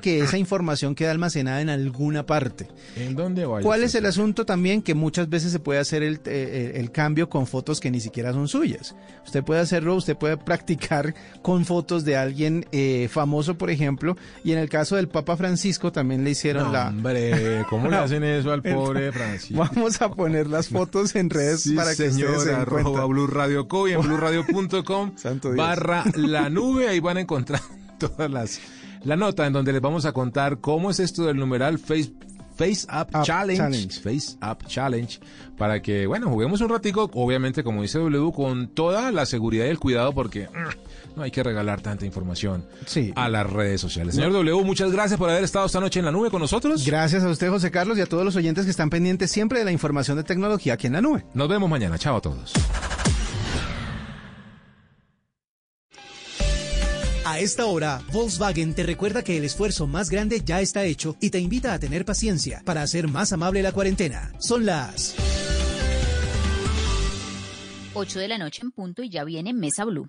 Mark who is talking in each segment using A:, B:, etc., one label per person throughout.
A: que esa información queda almacenada en alguna parte.
B: ¿En dónde va?
A: ¿Cuál es el asunto también? Que muchas veces se puede hacer el, eh, el, cambio con fotos que ni siquiera son suyas. Usted puede hacerlo, usted puede practicar con fotos de alguien eh, famoso, por ejemplo, y en el caso del Papa Francisco también le hicieron la...
B: Hombre, ¿cómo le hacen eso al pobre Francisco?
A: Vamos a poner las fotos en redes para que
B: señor,
A: ustedes se
B: arroba Blue Radio Co y en blueradio.com barra la nube, ahí van a encontrar todas las la nota en donde les vamos a contar cómo es esto del numeral Face, Face Up, Challenge, Face Up Challenge, para que, bueno, juguemos un ratico, obviamente, como dice W, con toda la seguridad y el cuidado, porque mm, no hay que regalar tanta información a las redes sociales. Señor W, muchas gracias por haber estado esta noche en la nube con nosotros.
A: Gracias a usted, José Carlos, y a todos los oyentes que están pendientes siempre de la información de tecnología aquí en la nube.
B: Nos vemos mañana. Chao a todos.
C: A esta hora, Volkswagen te recuerda que el esfuerzo más grande ya está hecho y te invita a tener paciencia para hacer más amable la cuarentena. Son las
D: 8 de la noche en punto y ya viene Mesa Blue.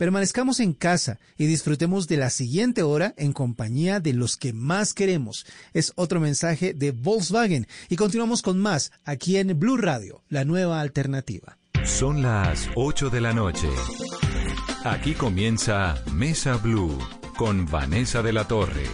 A: permanezcamos en casa y disfrutemos de la siguiente hora en compañía de los que más queremos. Es otro mensaje de Volkswagen y continuamos con más aquí en Blue Radio, la nueva alternativa.
E: Son las 8 de la noche. Aquí comienza Mesa Blue con Vanessa de la Torre.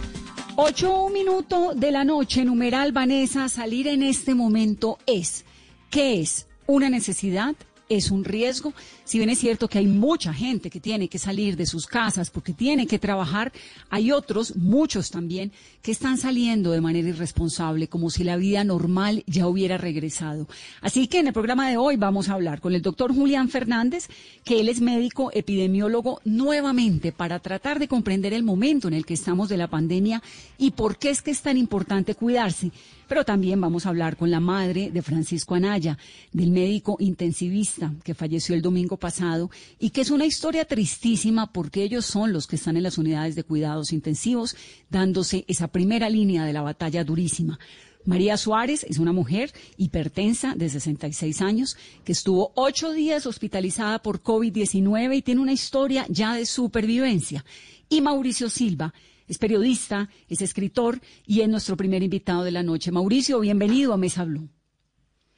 F: 8 un minuto de la noche, numeral Vanessa, salir en este momento es, ¿qué es? ¿Una necesidad? ¿Es un riesgo? Si bien es cierto que hay mucha gente que tiene que salir de sus casas porque tiene que trabajar, hay otros, muchos también, que están saliendo de manera irresponsable, como si la vida normal ya hubiera regresado. Así que en el programa de hoy vamos a hablar con el doctor Julián Fernández, que él es médico epidemiólogo nuevamente para tratar de comprender el momento en el que estamos de la pandemia y por qué es que es tan importante cuidarse. Pero también vamos a hablar con la madre de Francisco Anaya, del médico intensivista que falleció el domingo pasado y que es una historia tristísima porque ellos son los que están en las unidades de cuidados intensivos dándose esa primera línea de la batalla durísima. María Suárez es una mujer hipertensa de 66 años que estuvo ocho días hospitalizada por COVID-19 y tiene una historia ya de supervivencia. Y Mauricio Silva es periodista, es escritor y es nuestro primer invitado de la noche. Mauricio, bienvenido a Mesa Blue.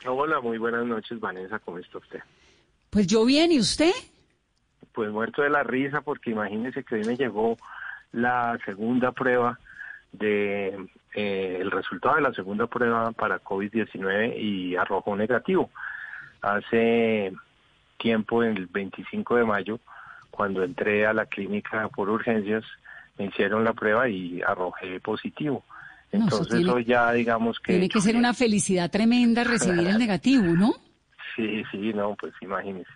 G: Hola, muy buenas noches, Vanessa. ¿Cómo está usted?
F: Pues yo bien, ¿y usted?
G: Pues muerto de la risa porque imagínese que hoy me llegó la segunda prueba de eh, el resultado de la segunda prueba para COVID-19 y arrojó negativo. Hace tiempo, el 25 de mayo, cuando entré a la clínica por urgencias, me hicieron la prueba y arrojé positivo. Entonces hoy ya digamos que...
F: Tiene que ser una felicidad tremenda recibir el negativo, ¿no?
G: Sí, sí, no, pues imagínese.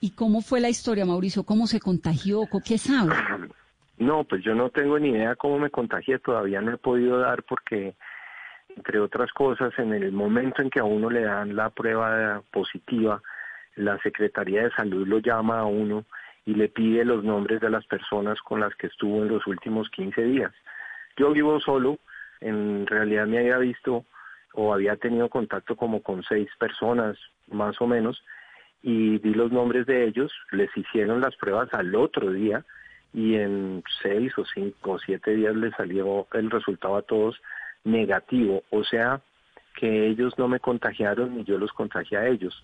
F: ¿Y cómo fue la historia, Mauricio? ¿Cómo se contagió? ¿Qué sabe?
G: No, pues yo no tengo ni idea cómo me contagié, todavía no he podido dar porque, entre otras cosas, en el momento en que a uno le dan la prueba positiva, la Secretaría de Salud lo llama a uno y le pide los nombres de las personas con las que estuvo en los últimos 15 días. Yo vivo solo, en realidad me había visto o había tenido contacto como con seis personas más o menos y di los nombres de ellos, les hicieron las pruebas al otro día y en seis o cinco o siete días les salió el resultado a todos negativo, o sea que ellos no me contagiaron ni yo los contagié a ellos,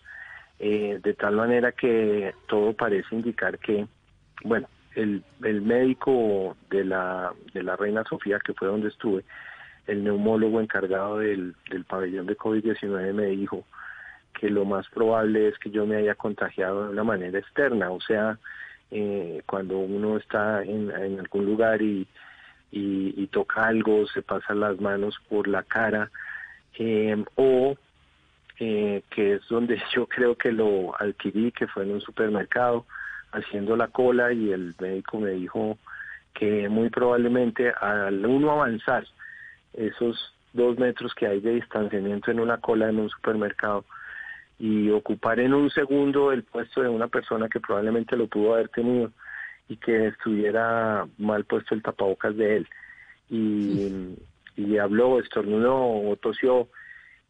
G: eh, de tal manera que todo parece indicar que, bueno, el, el médico de la, de la Reina Sofía, que fue donde estuve, el neumólogo encargado del, del pabellón de COVID-19 me dijo que lo más probable es que yo me haya contagiado de una manera externa, o sea, eh, cuando uno está en, algún lugar y, y, toca algo, se pasan las manos por la cara, eh, o eh, que es donde yo creo que lo adquirí, que fue en un supermercado, haciendo la cola y el médico me dijo que muy probablemente al uno avanzar esos dos metros que hay de distanciamiento en una cola en un supermercado y ocupar en un segundo el puesto de una persona que probablemente lo pudo haber tenido y que estuviera mal puesto el tapabocas de él. Y, y habló, estornudó o tosió.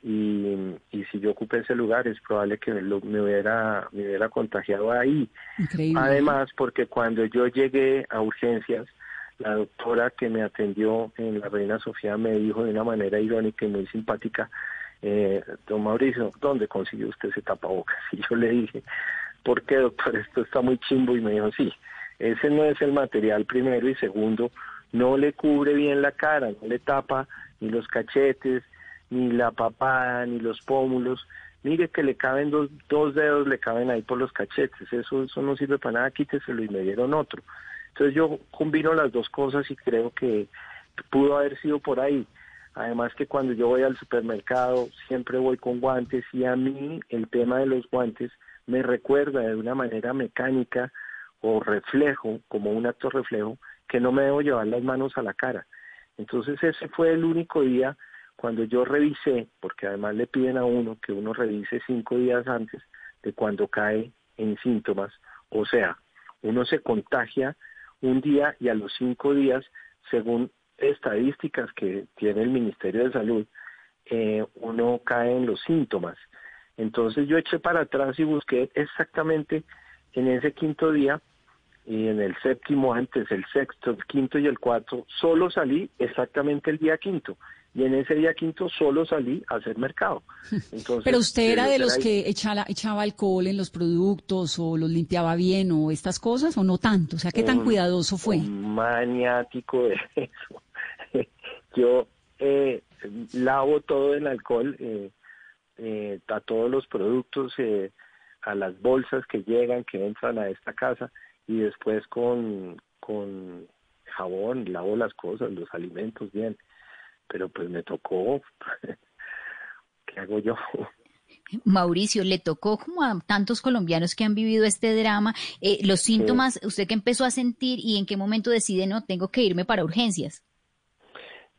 G: Y, y, si yo ocupé ese lugar es probable que me, me, hubiera, me hubiera contagiado ahí. Además, porque cuando yo llegué a urgencias, la doctora que me atendió en la Reina Sofía me dijo de una manera irónica y muy simpática, eh, don Mauricio, ¿dónde consiguió usted ese tapabocas? Y yo le dije, ¿por qué doctor? Esto está muy chimbo y me dijo, sí, ese no es el material primero y segundo, no le cubre bien la cara, no le tapa ni los cachetes, ni la papada, ni los pómulos. Mire que le caben dos, dos dedos, le caben ahí por los cachetes. Eso, eso no sirve para nada, quíteselo y me dieron otro. Entonces yo combino las dos cosas y creo que pudo haber sido por ahí. Además que cuando yo voy al supermercado siempre voy con guantes y a mí el tema de los guantes me recuerda de una manera mecánica o reflejo, como un acto reflejo, que no me debo llevar las manos a la cara. Entonces ese fue el único día cuando yo revisé, porque además le piden a uno que uno revise cinco días antes de cuando cae en síntomas, o sea, uno se contagia un día y a los cinco días, según estadísticas que tiene el Ministerio de Salud, eh, uno cae en los síntomas. Entonces yo eché para atrás y busqué exactamente en ese quinto día y en el séptimo antes, el sexto, el quinto y el cuarto, solo salí exactamente el día quinto. Y en ese día quinto solo salí a hacer mercado.
F: Entonces, Pero usted era de los que echaba, echaba alcohol en los productos o los limpiaba bien o estas cosas o no tanto. O sea, ¿qué tan cuidadoso fue?
G: maniático de eso. Yo eh, lavo todo el alcohol eh, eh, a todos los productos, eh, a las bolsas que llegan, que entran a esta casa y después con, con jabón lavo las cosas, los alimentos bien. Pero pues me tocó, ¿qué hago yo?
D: Mauricio, le tocó como a tantos colombianos que han vivido este drama, los síntomas, usted que empezó a sentir y en qué momento decide, no, tengo que irme para urgencias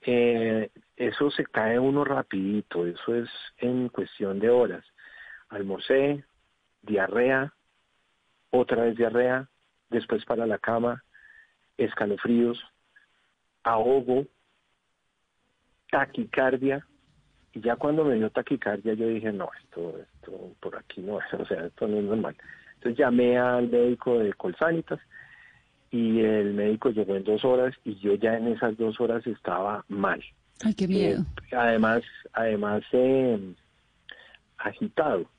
G: eh, eso se cae uno rapidito, eso es en cuestión de horas. Almorcé, diarrea, otra vez diarrea, después para la cama, escalofríos, ahogo, taquicardia, y ya cuando me dio taquicardia yo dije, no, esto, esto por aquí no es, o sea, esto no es normal. Entonces llamé al médico de Colsanitas, y el médico llegó en dos horas y yo ya en esas dos horas estaba mal.
F: Ay, qué miedo.
G: Eh, además, además eh, agitado.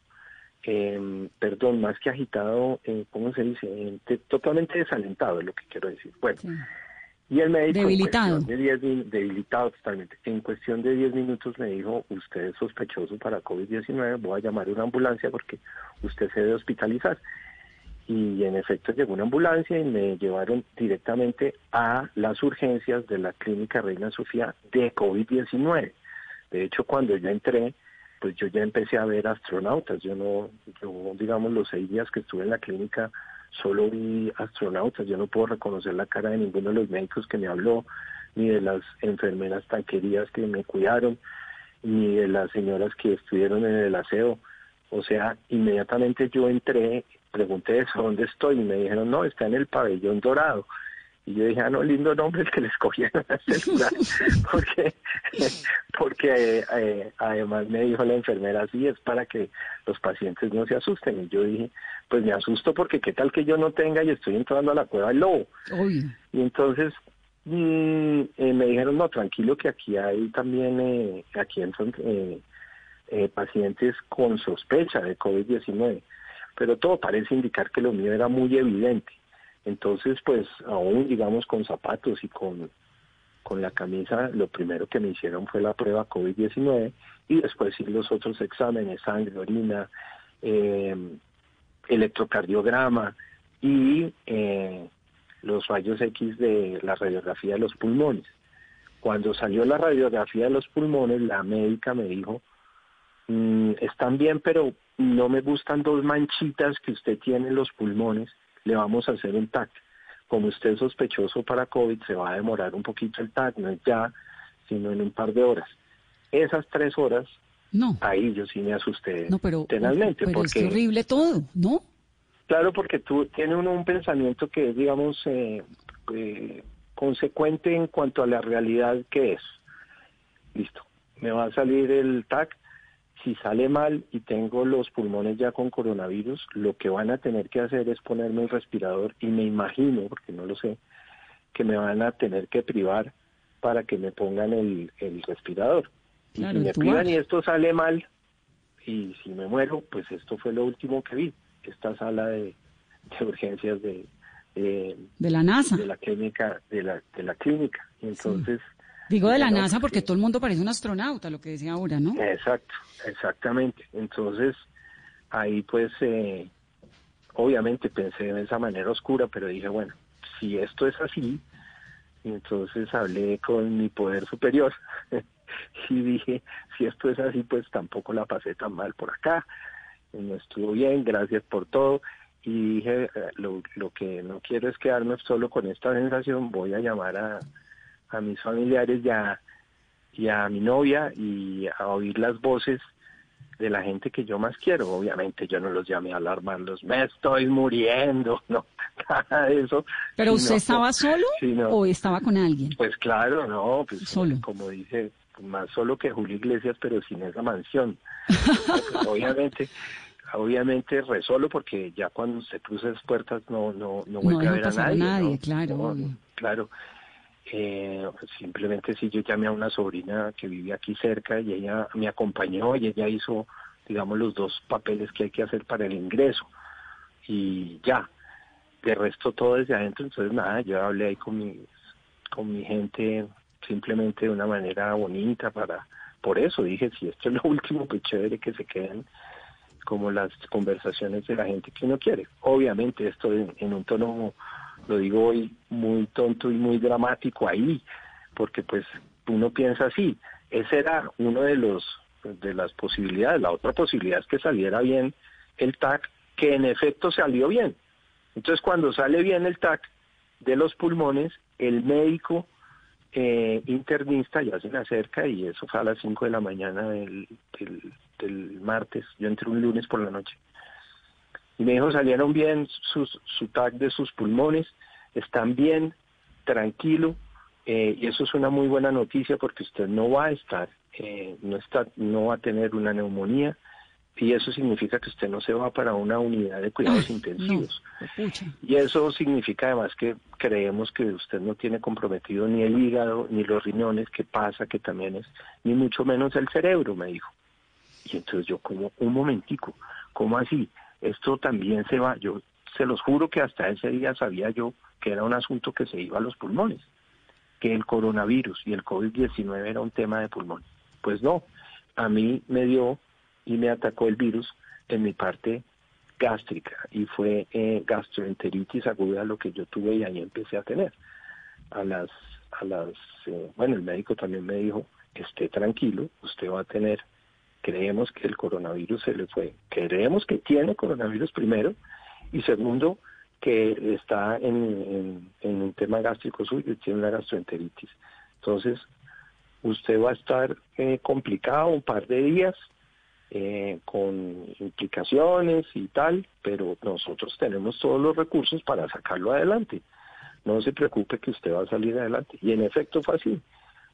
G: Eh, perdón, más que agitado, eh, ¿cómo se dice? totalmente desalentado es lo que quiero decir. Bueno, y el médico...
F: Debilitado.
G: de diez, debilitado totalmente. En cuestión de 10 minutos me dijo, usted es sospechoso para COVID-19, voy a llamar a una ambulancia porque usted se debe hospitalizar y en efecto llegó una ambulancia y me llevaron directamente a las urgencias de la clínica Reina Sofía de COVID-19. De hecho, cuando yo entré, pues yo ya empecé a ver astronautas. Yo no, yo digamos los seis días que estuve en la clínica solo vi astronautas. Yo no puedo reconocer la cara de ninguno de los médicos que me habló, ni de las enfermeras tan queridas que me cuidaron, ni de las señoras que estuvieron en el aseo. O sea, inmediatamente yo entré pregunté eso, ¿dónde estoy? Y me dijeron, no, está en el pabellón dorado. Y yo dije, ah, no, lindo nombre el que le escogieron a este lugar, porque, porque eh, además me dijo la enfermera, sí, es para que los pacientes no se asusten. Y yo dije, pues me asusto porque qué tal que yo no tenga y estoy entrando a la cueva del lobo. Y entonces mm, eh, me dijeron, no, tranquilo que aquí hay también, eh, aquí entran eh, pacientes con sospecha de COVID-19 pero todo parece indicar que lo mío era muy evidente. Entonces, pues aún digamos con zapatos y con, con la camisa, lo primero que me hicieron fue la prueba COVID-19 y después sí los otros exámenes, sangre, orina, eh, electrocardiograma y eh, los rayos X de la radiografía de los pulmones. Cuando salió la radiografía de los pulmones, la médica me dijo, mm, están bien, pero no me gustan dos manchitas que usted tiene en los pulmones, le vamos a hacer un TAC. Como usted es sospechoso para COVID, se va a demorar un poquito el TAC, no es ya, sino en un par de horas. Esas tres horas,
F: no.
G: ahí yo sí me asusté
F: no, pero, Pero es horrible todo, ¿no?
G: Claro, porque tú tienes uno un pensamiento que es, digamos, eh, eh, consecuente en cuanto a la realidad que es. Listo, me va a salir el TAC. Si sale mal y tengo los pulmones ya con coronavirus, lo que van a tener que hacer es ponerme el respirador y me imagino, porque no lo sé, que me van a tener que privar para que me pongan el, respirador. y si me privan y esto sale mal, y si me muero, pues esto fue lo último que vi, esta sala de, urgencias de,
F: de, la NASA.
G: De la clínica, de la, de la clínica. Y entonces...
F: Digo de la NASA porque todo el mundo parece un astronauta, lo que decía ahora, ¿no?
G: Exacto, exactamente. Entonces, ahí pues, eh, obviamente pensé de esa manera oscura, pero dije, bueno, si esto es así, entonces hablé con mi poder superior y dije, si esto es así, pues tampoco la pasé tan mal por acá, no estuvo bien, gracias por todo. Y dije, eh, lo, lo que no quiero es quedarme solo con esta sensación, voy a llamar a, a mis familiares ya y a mi novia y a oír las voces de la gente que yo más quiero. Obviamente yo no los llamé a alarmarlos, me estoy muriendo, no, nada de eso.
F: ¿Pero usted estaba solo o estaba con alguien?
G: Pues claro, no, pues solo. como dice, más solo que Julio Iglesias, pero sin esa mansión. Pues, obviamente, obviamente resolo porque ya cuando se cruza las puertas no no no vuelve a ver a nadie.
F: nadie claro.
G: claro. Eh, simplemente si yo llamé a una sobrina que vivía aquí cerca y ella me acompañó y ella hizo, digamos, los dos papeles que hay que hacer para el ingreso. Y ya, de resto todo desde adentro, entonces nada, yo hablé ahí con mi, con mi gente simplemente de una manera bonita para, por eso dije, si esto es lo último, pues chévere que se queden como las conversaciones de la gente que uno quiere. Obviamente esto en un tono lo digo hoy muy tonto y muy dramático ahí, porque pues uno piensa así, ese era uno de los de las posibilidades, la otra posibilidad es que saliera bien el TAC, que en efecto salió bien. Entonces cuando sale bien el TAC de los pulmones, el médico eh, internista ya se me acerca y eso fue a las 5 de la mañana del, del martes, yo entré un lunes por la noche y me dijo, salieron bien sus, su tag de sus pulmones, están bien, tranquilo, eh, y eso es una muy buena noticia porque usted no va a estar, eh, no, está, no va a tener una neumonía, y eso significa que usted no se va para una unidad de cuidados intensivos. y eso significa además que creemos que usted no tiene comprometido ni el hígado, ni los riñones, que pasa que también es, ni mucho menos el cerebro, me dijo. Y entonces yo como, un momentico, ¿cómo así? Esto también se va, yo se los juro que hasta ese día sabía yo que era un asunto que se iba a los pulmones, que el coronavirus y el COVID-19 era un tema de pulmón. Pues no, a mí me dio y me atacó el virus en mi parte gástrica y fue eh, gastroenteritis aguda lo que yo tuve y ahí empecé a tener. A las, a las, eh, bueno, el médico también me dijo, esté tranquilo, usted va a tener creemos que el coronavirus se le fue. Creemos que tiene coronavirus primero y segundo que está en, un tema gástrico suyo y tiene una gastroenteritis. Entonces, usted va a estar eh, complicado un par de días eh, con implicaciones y tal, pero nosotros tenemos todos los recursos para sacarlo adelante. No se preocupe que usted va a salir adelante. Y en efecto fue así.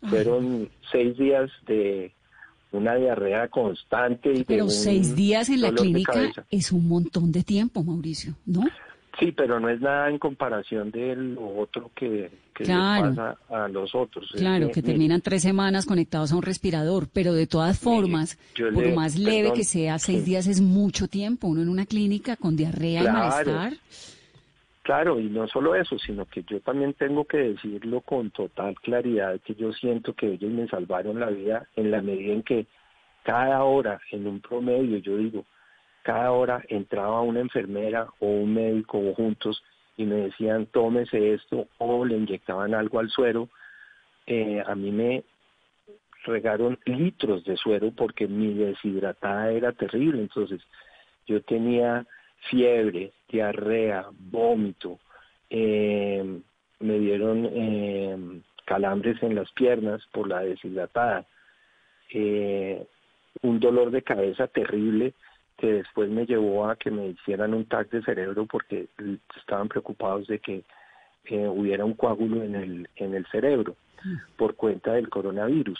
G: Fueron seis días de una diarrea constante. Y
F: pero seis días en la clínica es un montón de tiempo, Mauricio, ¿no?
G: Sí, pero no es nada en comparación del otro que, que pasa a los otros.
F: Claro, que terminan tres semanas conectados a un respirador, pero de todas formas, por más leve que sea, seis días es mucho tiempo. Uno en una clínica con diarrea y malestar.
G: Claro, y no solo eso, sino que yo también tengo que decirlo con total claridad que yo siento que ellos me salvaron la vida en la medida en que cada hora, en un promedio, yo digo, cada hora entraba una enfermera o un médico juntos y me decían tómese esto o le inyectaban algo al suero. Eh, a mí me regaron litros de suero porque mi deshidratada era terrible, entonces yo tenía fiebre, diarrea, vómito, eh, me dieron eh, calambres en las piernas por la deshidratada, eh, un dolor de cabeza terrible que después me llevó a que me hicieran un TAC de cerebro porque estaban preocupados de que eh, hubiera un coágulo en el, en el cerebro por cuenta del coronavirus.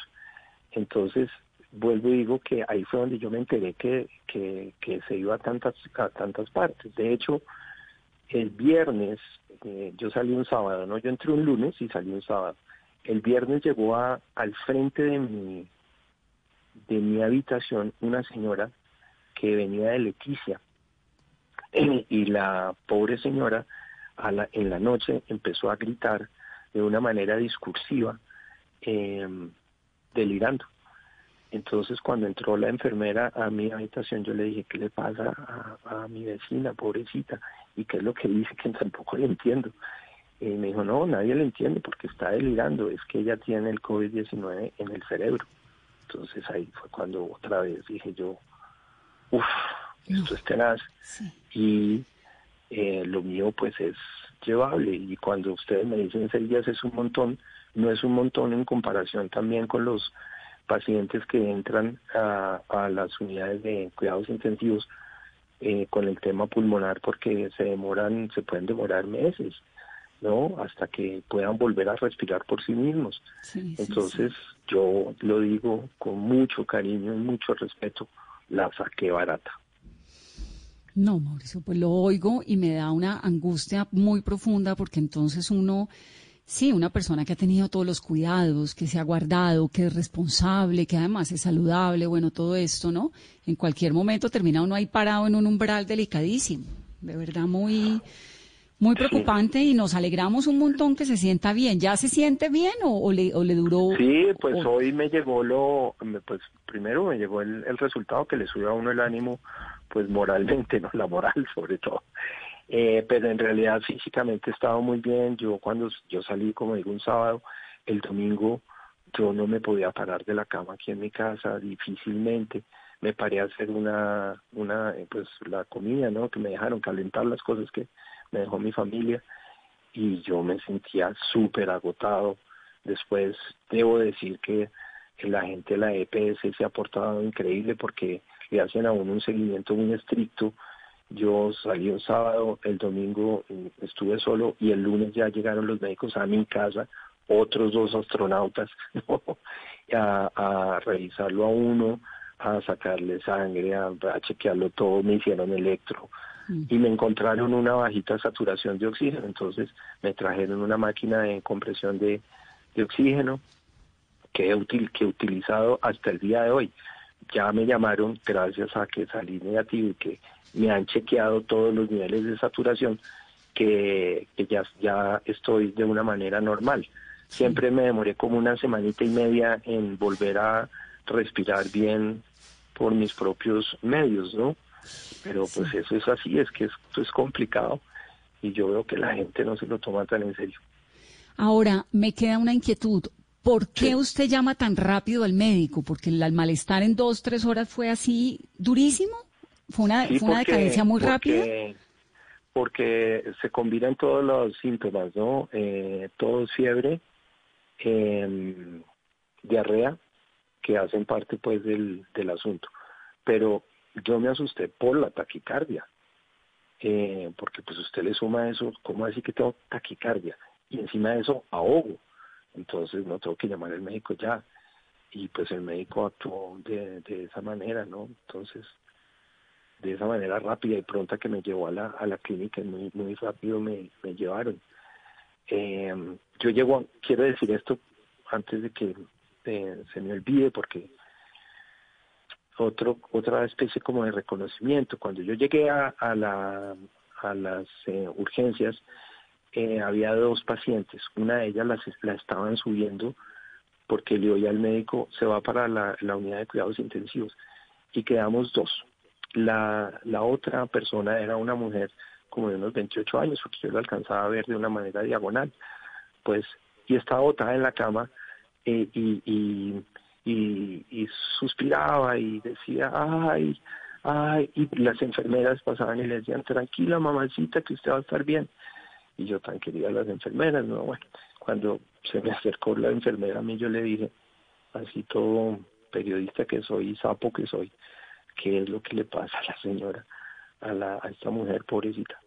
G: Entonces, vuelvo y digo que ahí fue donde yo me enteré que, que, se iba a tantas, a tantas partes. De hecho, el viernes, eh, yo salí un sábado, ¿no? Yo entré un lunes y salí un sábado. El viernes llegó a, al frente de mi, de mi habitación una señora que venía de Leticia. y la pobre señora a la, en la noche empezó a gritar de una manera discursiva, em, delirando. Entonces cuando entró la enfermera a mi habitación yo le dije, ¿qué le pasa a, a mi vecina, pobrecita? ¿Y qué es lo que dice que tampoco le entiendo? Y me dijo, no, nadie le entiende porque está delirando, es que ella tiene el COVID-19 en el cerebro. Entonces ahí fue cuando otra vez dije yo, uff, esto es tenaz. Y eh, lo mío pues es llevable. Y cuando ustedes me dicen seis días es un montón, no es un montón en comparación también con los pacientes que entran a, las unidades de cuidados intensivos eh, con el tema pulmonar porque se demoran, se pueden demorar meses, ¿no? Hasta que puedan volver a respirar por sí mismos. Entonces, yo lo digo con mucho cariño y mucho respeto, la saqué barata.
F: No, Mauricio, pues lo oigo y me da una angustia muy profunda porque entonces uno, sí, una persona que ha tenido todos los cuidados, que se ha guardado, que es responsable, que además es saludable, bueno, todo esto, ¿no? En cualquier momento termina uno ahí parado en un umbral delicadísimo. De verdad, muy, muy preocupante y nos alegramos un montón que se sienta bien. ¿Ya se siente bien o, le, o le, duró?
G: Sí, pues hoy me llegó lo, pues primero me llegó el, el resultado que le subió a uno el ánimo pues moralmente, no la moral sobre todo. Eh, pero en realidad físicamente he estado muy bien. Yo cuando yo salí, como digo, un sábado, el domingo yo no me podía parar de la cama aquí en mi casa, difícilmente. Me paré a hacer una, una, eh, pues la comida, ¿no? Que me dejaron calentar las cosas que me dejó mi familia y yo me sentía súper agotado. Después debo decir que la gente de la EPS se ha portado increíble porque le hacen a uno un seguimiento muy estricto. Yo salí un sábado, el domingo mm, estuve solo y el lunes ya llegaron los médicos a mi casa, otros dos astronautas, a, a, revisarlo a uno, a sacarle sangre, a, chequearlo todo, me hicieron electro mm. y me encontraron una bajita saturación de oxígeno, entonces me trajeron una máquina de compresión de, de oxígeno que he, que he utilizado hasta el día de hoy ya me llamaron gracias a que salí negativo y que me han chequeado todos los niveles de saturación que, ya, ya estoy de una manera normal. Siempre me demoré como una semanita y media en volver a respirar bien por mis propios medios, ¿no? Pero pues eso es así, es que esto es complicado y yo veo que la gente no se lo toma tan en serio.
F: Ahora, me queda una inquietud. ¿Por qué usted llama tan rápido al médico? Porque el, malestar en dos, tres horas fue así durísimo. ¿Fue una, fue una decadencia muy rápida?
G: Porque se combinan todos los síntomas, ¿no? Eh, todos fiebre, em, diarrea, que hacen parte pues del, del asunto. Pero yo me asusté por la taquicardia, eh, porque pues usted le suma eso, ¿cómo así que tengo taquicardia? Y encima de eso, ahogo entonces no tengo que llamar al médico ya. Y pues el médico actuó de, de esa manera, ¿no? Entonces, de esa manera rápida y pronta que me llevó a la, a la clínica, muy, muy rápido me, me llevaron. Eh, yo llego, quiero decir esto antes de que eh, se me olvide, porque otro, otra especie como de reconocimiento. Cuando yo llegué a, a, la, a las eh, urgencias, eh, había dos pacientes. Una de ellas las, la estaban subiendo porque le oía al médico, se va para la, unidad de cuidados intensivos. Y quedamos dos. La, la otra persona era una mujer como de unos 28 años, porque yo la alcanzaba a ver de una manera diagonal. Pues, y estaba botada en la cama eh, y, y, y, y suspiraba y decía, ay, ay, y las enfermeras pasaban y le decían, tranquila mamacita, que usted va a estar bien y yo tan quería las enfermeras, ¿no? Bueno, cuando se me acercó la enfermera a mí yo le dije, así todo periodista que soy, sapo que soy, qué es lo que le pasa a la señora, a, la, a esta mujer pobrecita.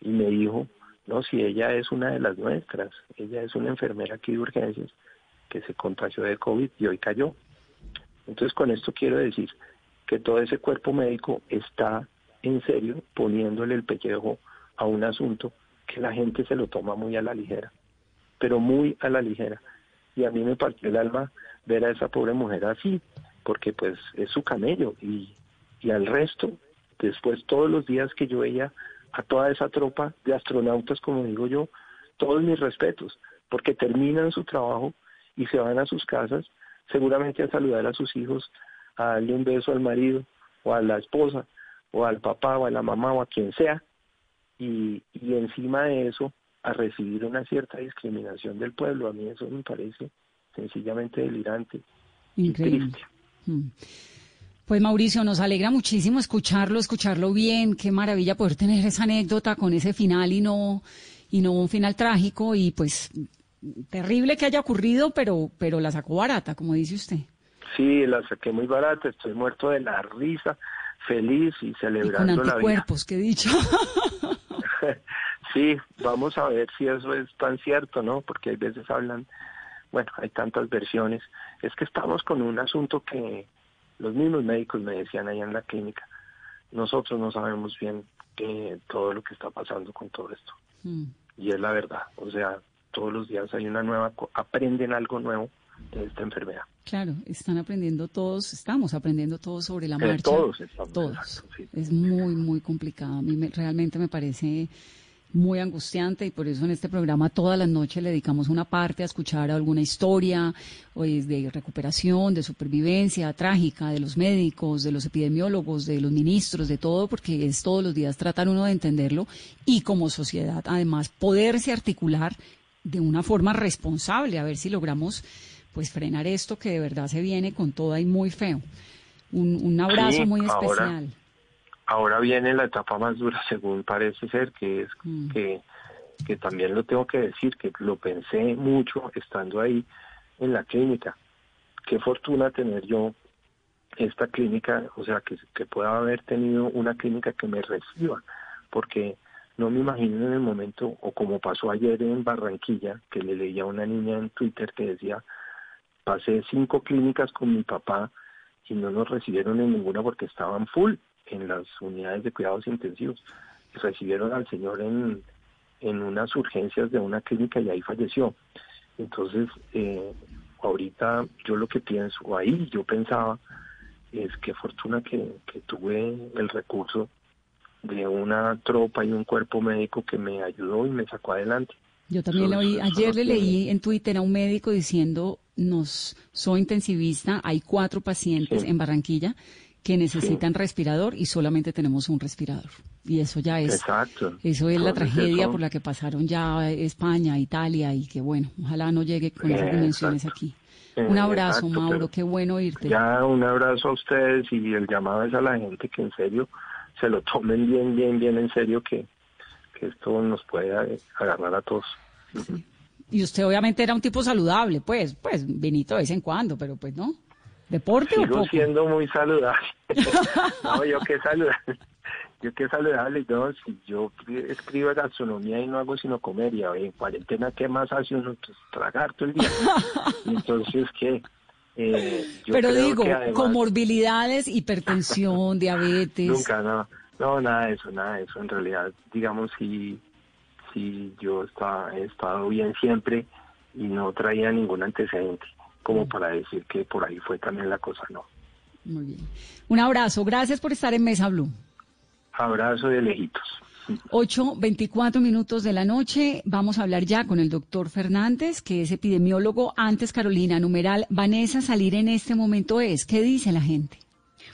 G: Y me dijo, no, si ella es una de las nuestras, ella es una enfermera aquí de urgencias que se contagió de COVID y hoy cayó. Entonces con esto quiero decir que todo ese cuerpo médico está en serio poniéndole el pellejo a un asunto que la gente se lo toma muy a la ligera, pero muy a la ligera. Y a mí me partió el alma ver a esa pobre mujer así, porque pues es su camello y, y al resto, después todos los días que yo veía a toda esa tropa de astronautas, como digo yo, todos mis respetos, porque terminan su trabajo y se van a sus casas, seguramente a saludar a sus hijos, a darle un beso al marido o a la esposa o al papá o a la mamá o a quien sea, y, y encima de eso a recibir una cierta discriminación del pueblo. A mí eso me parece sencillamente delirante y triste. Mm.
F: Pues Mauricio, nos alegra muchísimo escucharlo, escucharlo bien. Qué maravilla poder tener esa anécdota con ese final y no y no un final trágico y pues terrible que haya ocurrido, pero pero la sacó barata, como dice usted.
G: Sí, la saqué muy barata. Estoy muerto de la risa, feliz y celebrando
F: y con anticuerpos,
G: la
F: vida. dicho.
G: sí, vamos a ver si eso es tan cierto, ¿no? Porque hay veces hablan, bueno, hay tantas versiones. Es que estamos con un asunto que los mismos médicos me decían ahí en la clínica, nosotros no sabemos bien todo lo que está pasando con todo esto. Mm. Y es la verdad, o sea, todos los días hay una nueva, aprenden algo nuevo de esta enfermedad.
F: Claro, están aprendiendo todos, estamos aprendiendo todos sobre la eh, marcha.
G: todos
F: Todos. Es muy, muy complicado. A mí realmente me parece muy angustiante y por eso en este programa todas las noches le dedicamos una parte a escuchar alguna historia de recuperación, de supervivencia trágica de los médicos, de los epidemiólogos, de los ministros, de todo, porque es todos los días tratar uno de entenderlo y como sociedad además poderse articular de una forma responsable, a ver si logramos pues frenar esto que de verdad se viene con toda y muy feo. Un, abrazo muy especial
G: ahora viene la etapa más dura, según parece ser, que es mm. que, que también lo tengo que decir, que lo pensé mucho estando ahí en la clínica. Qué fortuna tener yo esta clínica, o sea, que, que pueda haber tenido una clínica que me reciba, porque no me imagino en el momento, o como pasó ayer en Barranquilla, que le leía a una niña en Twitter que decía, pasé cinco clínicas con mi papá y no nos recibieron en ninguna porque estaban full en las unidades de cuidados intensivos. Recibieron al señor en, en unas urgencias de una clínica y ahí falleció. Entonces, eh, ahorita yo lo que pienso, ahí yo pensaba, es que fortuna que, que tuve el recurso de una tropa y un cuerpo médico que me ayudó y me sacó adelante.
F: Yo también lo oí, ayer le leí en Twitter a un médico diciendo, nos soy intensivista, hay cuatro pacientes en Barranquilla que necesitan respirador y solamente tenemos un respirador. Y eso ya es.
G: Exacto.
F: Eso es la tragedia por la que pasaron ya España, Italia y que bueno, ojalá no llegue con esas dimensiones aquí. Un abrazo, Mauro, qué bueno oírte.
G: Ya, un abrazo a ustedes y el llamado es a la gente que en serio se lo tomen bien, bien, bien en serio que, que esto nos puede agarrar a todos.
F: Y usted obviamente era un tipo saludable, pues, pues, vinito de vez en cuando, pero pues no. ¿Deporte
G: Sigo
F: o poco?
G: siendo muy saludable. no, yo qué saludable. Yo qué saludable, no, si yo escribo gastronomía y no hago sino comer, y en cuarentena, ¿qué más hace uno? Pues, tragar todo el día. Entonces, ¿qué?
F: Eh, Pero digo, comorbilidades, hipertensión, diabetes.
G: Nunca, no. No, nada de eso, nada de eso. En realidad, digamos, si, si yo estaba, he estado bien siempre y no traía ningún antecedente como para decir que por ahí fue también la cosa, no.
F: Muy bien. Un abrazo, gracias por estar en Mesa Blue.
G: Abrazo de lejitos.
F: 8, 24 minutos de la noche. Vamos a hablar ya con el doctor Fernández, que es epidemiólogo. Antes, Carolina, numeral, Vanessa, salir en este momento es. ¿Qué dice la gente?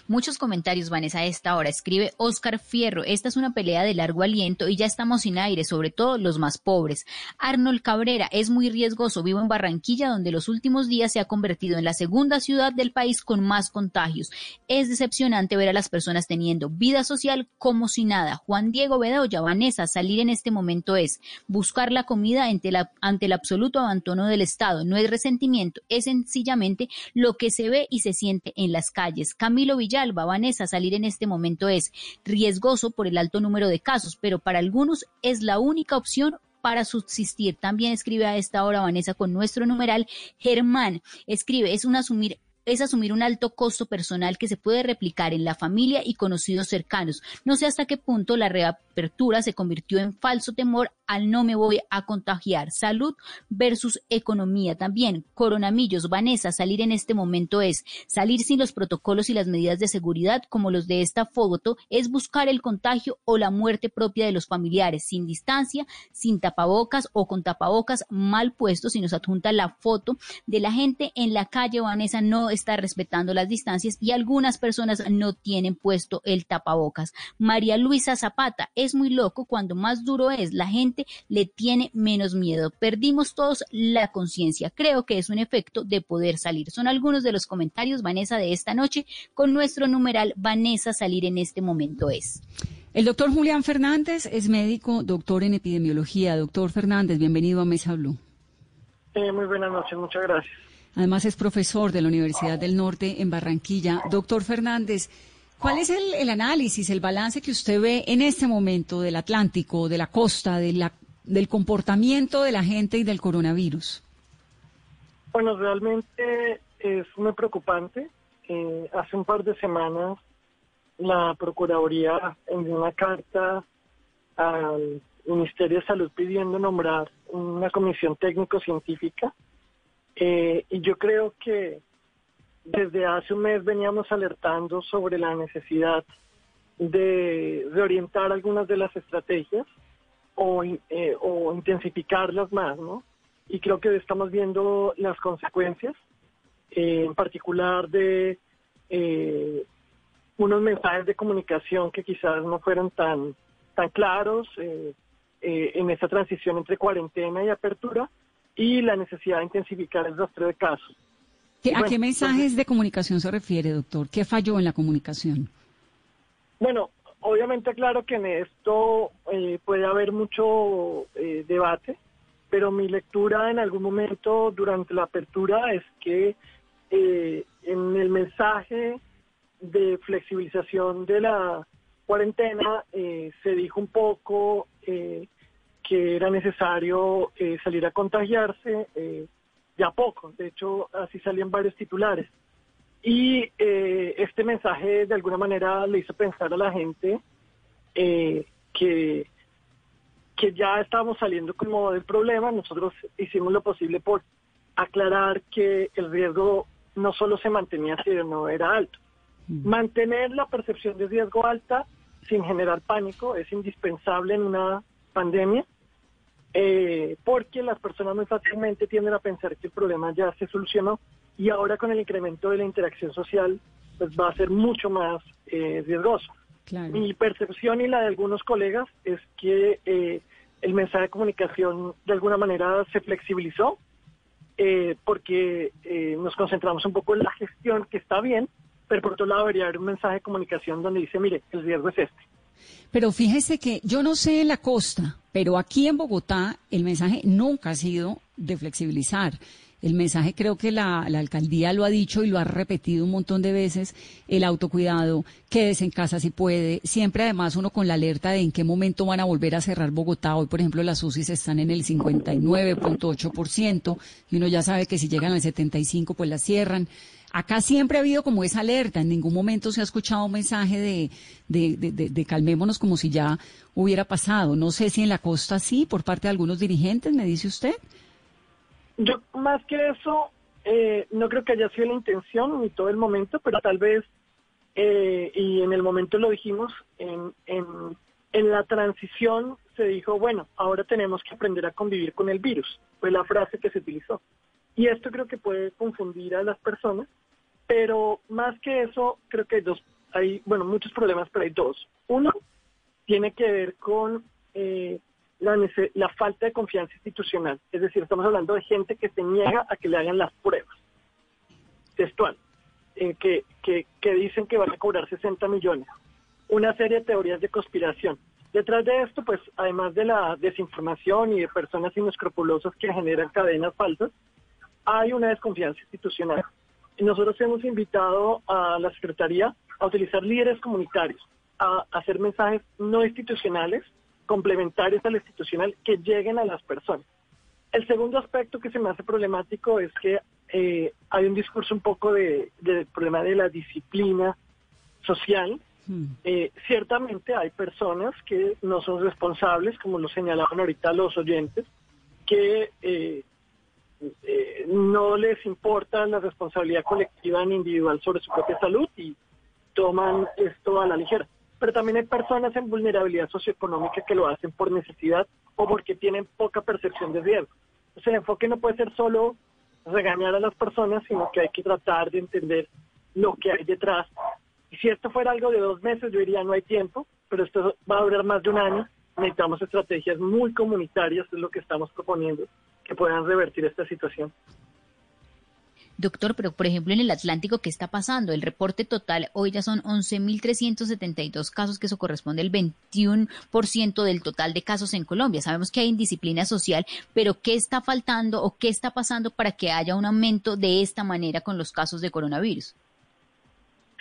D: Muchos comentarios, Vanessa, a esta hora. Escribe Oscar Fierro, esta es una pelea de largo aliento y ya estamos sin aire, sobre todo los más pobres. Arnold Cabrera, es muy riesgoso, vivo en Barranquilla, donde los últimos días se ha convertido en la segunda ciudad del país con más contagios. Es decepcionante ver a las personas teniendo vida social como si nada. Juan Diego Bedoya, Vanessa, salir en este momento es buscar la comida ante, la, ante el absoluto abandono del Estado. No es resentimiento, es sencillamente lo que se ve y se siente en las calles. Camilo Villar Villalba, Vanessa, salir en este momento es riesgoso por el alto número de casos, pero para algunos es la única opción para subsistir. También escribe a esta hora Vanessa con nuestro numeral Germán. Escribe, es un asumir es asumir un alto costo personal que se puede replicar en la familia y conocidos cercanos. No sé hasta qué punto la reapertura se convirtió en falso temor al no me voy a contagiar. Salud versus economía. También, coronamillos, Vanessa, salir en este momento es salir sin los protocolos y las medidas de seguridad como los de esta foto, es buscar el contagio o la muerte propia de los familiares, sin distancia, sin tapabocas o con tapabocas mal puestos. y nos adjunta la foto de la gente en la calle, Vanessa no está respetando las distancias y algunas personas no tienen puesto el tapabocas. María Luisa Zapata, es muy loco cuando más duro es la gente le tiene menos miedo. Perdimos todos la conciencia. Creo que es un efecto de poder salir. Son algunos de los comentarios, Vanessa, de esta noche con nuestro numeral Vanessa salir en este momento es.
F: El doctor Julián Fernández es médico, doctor en epidemiología. Doctor Fernández, bienvenido a Mesa Blue.
H: Eh, muy buenas noches, muchas gracias.
F: Además es profesor de la Universidad del Norte en Barranquilla. Doctor Fernández, ¿Cuál es el, análisis, el balance que usted ve en este momento del Atlántico, de la costa, de la, del comportamiento de la gente y del coronavirus?
H: Bueno, realmente es muy preocupante. Eh, hace un par de semanas la Procuraduría envió una carta al Ministerio de Salud pidiendo nombrar una comisión técnico-científica eh, y yo creo que desde hace un mes veníamos alertando sobre la necesidad de reorientar algunas de las estrategias o, eh, intensificarlas más, ¿no? Y creo que estamos viendo las consecuencias, eh, en particular de eh, unos mensajes de comunicación que quizás no fueron tan, tan claros en esta transición entre cuarentena y apertura y la necesidad de intensificar el rastreo de casos.
F: ¿A qué mensajes de comunicación se refiere, doctor? ¿Qué falló en la comunicación?
H: Bueno, obviamente claro que en esto eh, puede haber mucho eh, debate, pero mi lectura en algún momento durante la apertura es que eh, en el mensaje de flexibilización de la cuarentena se dijo un poco que era necesario salir a contagiarse ya poco, de hecho así salían varios titulares. Y eh, este mensaje de alguna manera le hizo pensar a la gente eh, que, que ya estábamos saliendo como del problema, nosotros hicimos lo posible por aclarar que el riesgo no solo se mantenía, sino era alto. Mm. Mantener la percepción de riesgo alta sin generar pánico es indispensable en una pandemia eh, porque las personas muy fácilmente tienden a pensar que el problema ya se solucionó y ahora con el incremento de la interacción social pues va a ser mucho más eh, riesgoso. Mi percepción y la de algunos colegas es que eh, el mensaje de comunicación de alguna manera se flexibilizó eh, porque nos concentramos un poco en la gestión que está bien, pero por otro lado debería haber un mensaje de comunicación donde dice, mire, el riesgo es este.
F: Pero fíjese que yo no sé en la costa, pero aquí en Bogotá el mensaje nunca ha sido de flexibilizar. El mensaje creo que la, alcaldía lo ha dicho y lo ha repetido un montón de veces, el autocuidado, quédese en casa si puede, siempre además uno con la alerta de en qué momento van a volver a cerrar Bogotá. Hoy, por ejemplo, las UCIs están en el 59.8% y uno ya sabe que si llegan al 75 pues las cierran. Acá siempre ha habido como esa alerta, en ningún momento se ha escuchado un mensaje de, de, calmémonos como si ya hubiera pasado. No sé si en la costa sí, por parte de algunos dirigentes, me dice usted.
H: Yo, más que eso, eh, no creo que haya sido la intención ni todo el momento, pero tal vez, eh, y en el momento lo dijimos, en, en, en la transición se dijo, bueno, ahora tenemos que aprender a convivir con el virus, fue la frase que se utilizó. Y esto creo que puede confundir a las personas pero más que eso, creo que hay dos, hay, bueno, muchos problemas, pero hay dos. Uno tiene que ver con eh, la, la falta de confianza institucional. Es decir, estamos hablando de gente que se niega a que le hagan las pruebas. Textual. Eh, que, que, que dicen que van a cobrar 60 millones. Una serie de teorías de conspiración. Detrás de esto, pues, además de la desinformación y de personas inescrupulosas que generan cadenas falsas, hay una desconfianza institucional nosotros hemos invitado a la Secretaría a utilizar líderes comunitarios, a hacer mensajes no institucionales, complementarios al institucional, que lleguen a las personas. El segundo aspecto que se me hace problemático es que eh, hay un discurso un poco de, del problema de la disciplina social. Hmm. Eh, ciertamente hay personas que no son responsables, como lo señalaban ahorita los oyentes, que eh, no les importa la responsabilidad colectiva ni individual sobre su propia salud y toman esto a la ligera. Pero también hay personas en vulnerabilidad socioeconómica que lo hacen por necesidad o porque tienen poca percepción de riesgo. Entonces el enfoque no puede ser solo regañar a las personas, sino que hay que tratar de entender lo que hay detrás. Y si esto fuera algo de dos meses, yo diría no hay tiempo, pero esto va a durar más de un año. Necesitamos estrategias muy comunitarias, es lo que estamos proponiendo, que puedan revertir esta situación.
D: Doctor, pero por ejemplo en el Atlántico, ¿qué está pasando? El reporte total hoy ya son 11.372 casos, que eso corresponde al 21% del total de casos en Colombia. Sabemos que hay indisciplina social, pero ¿qué está faltando o qué está pasando para que haya un aumento de esta manera con los casos de coronavirus?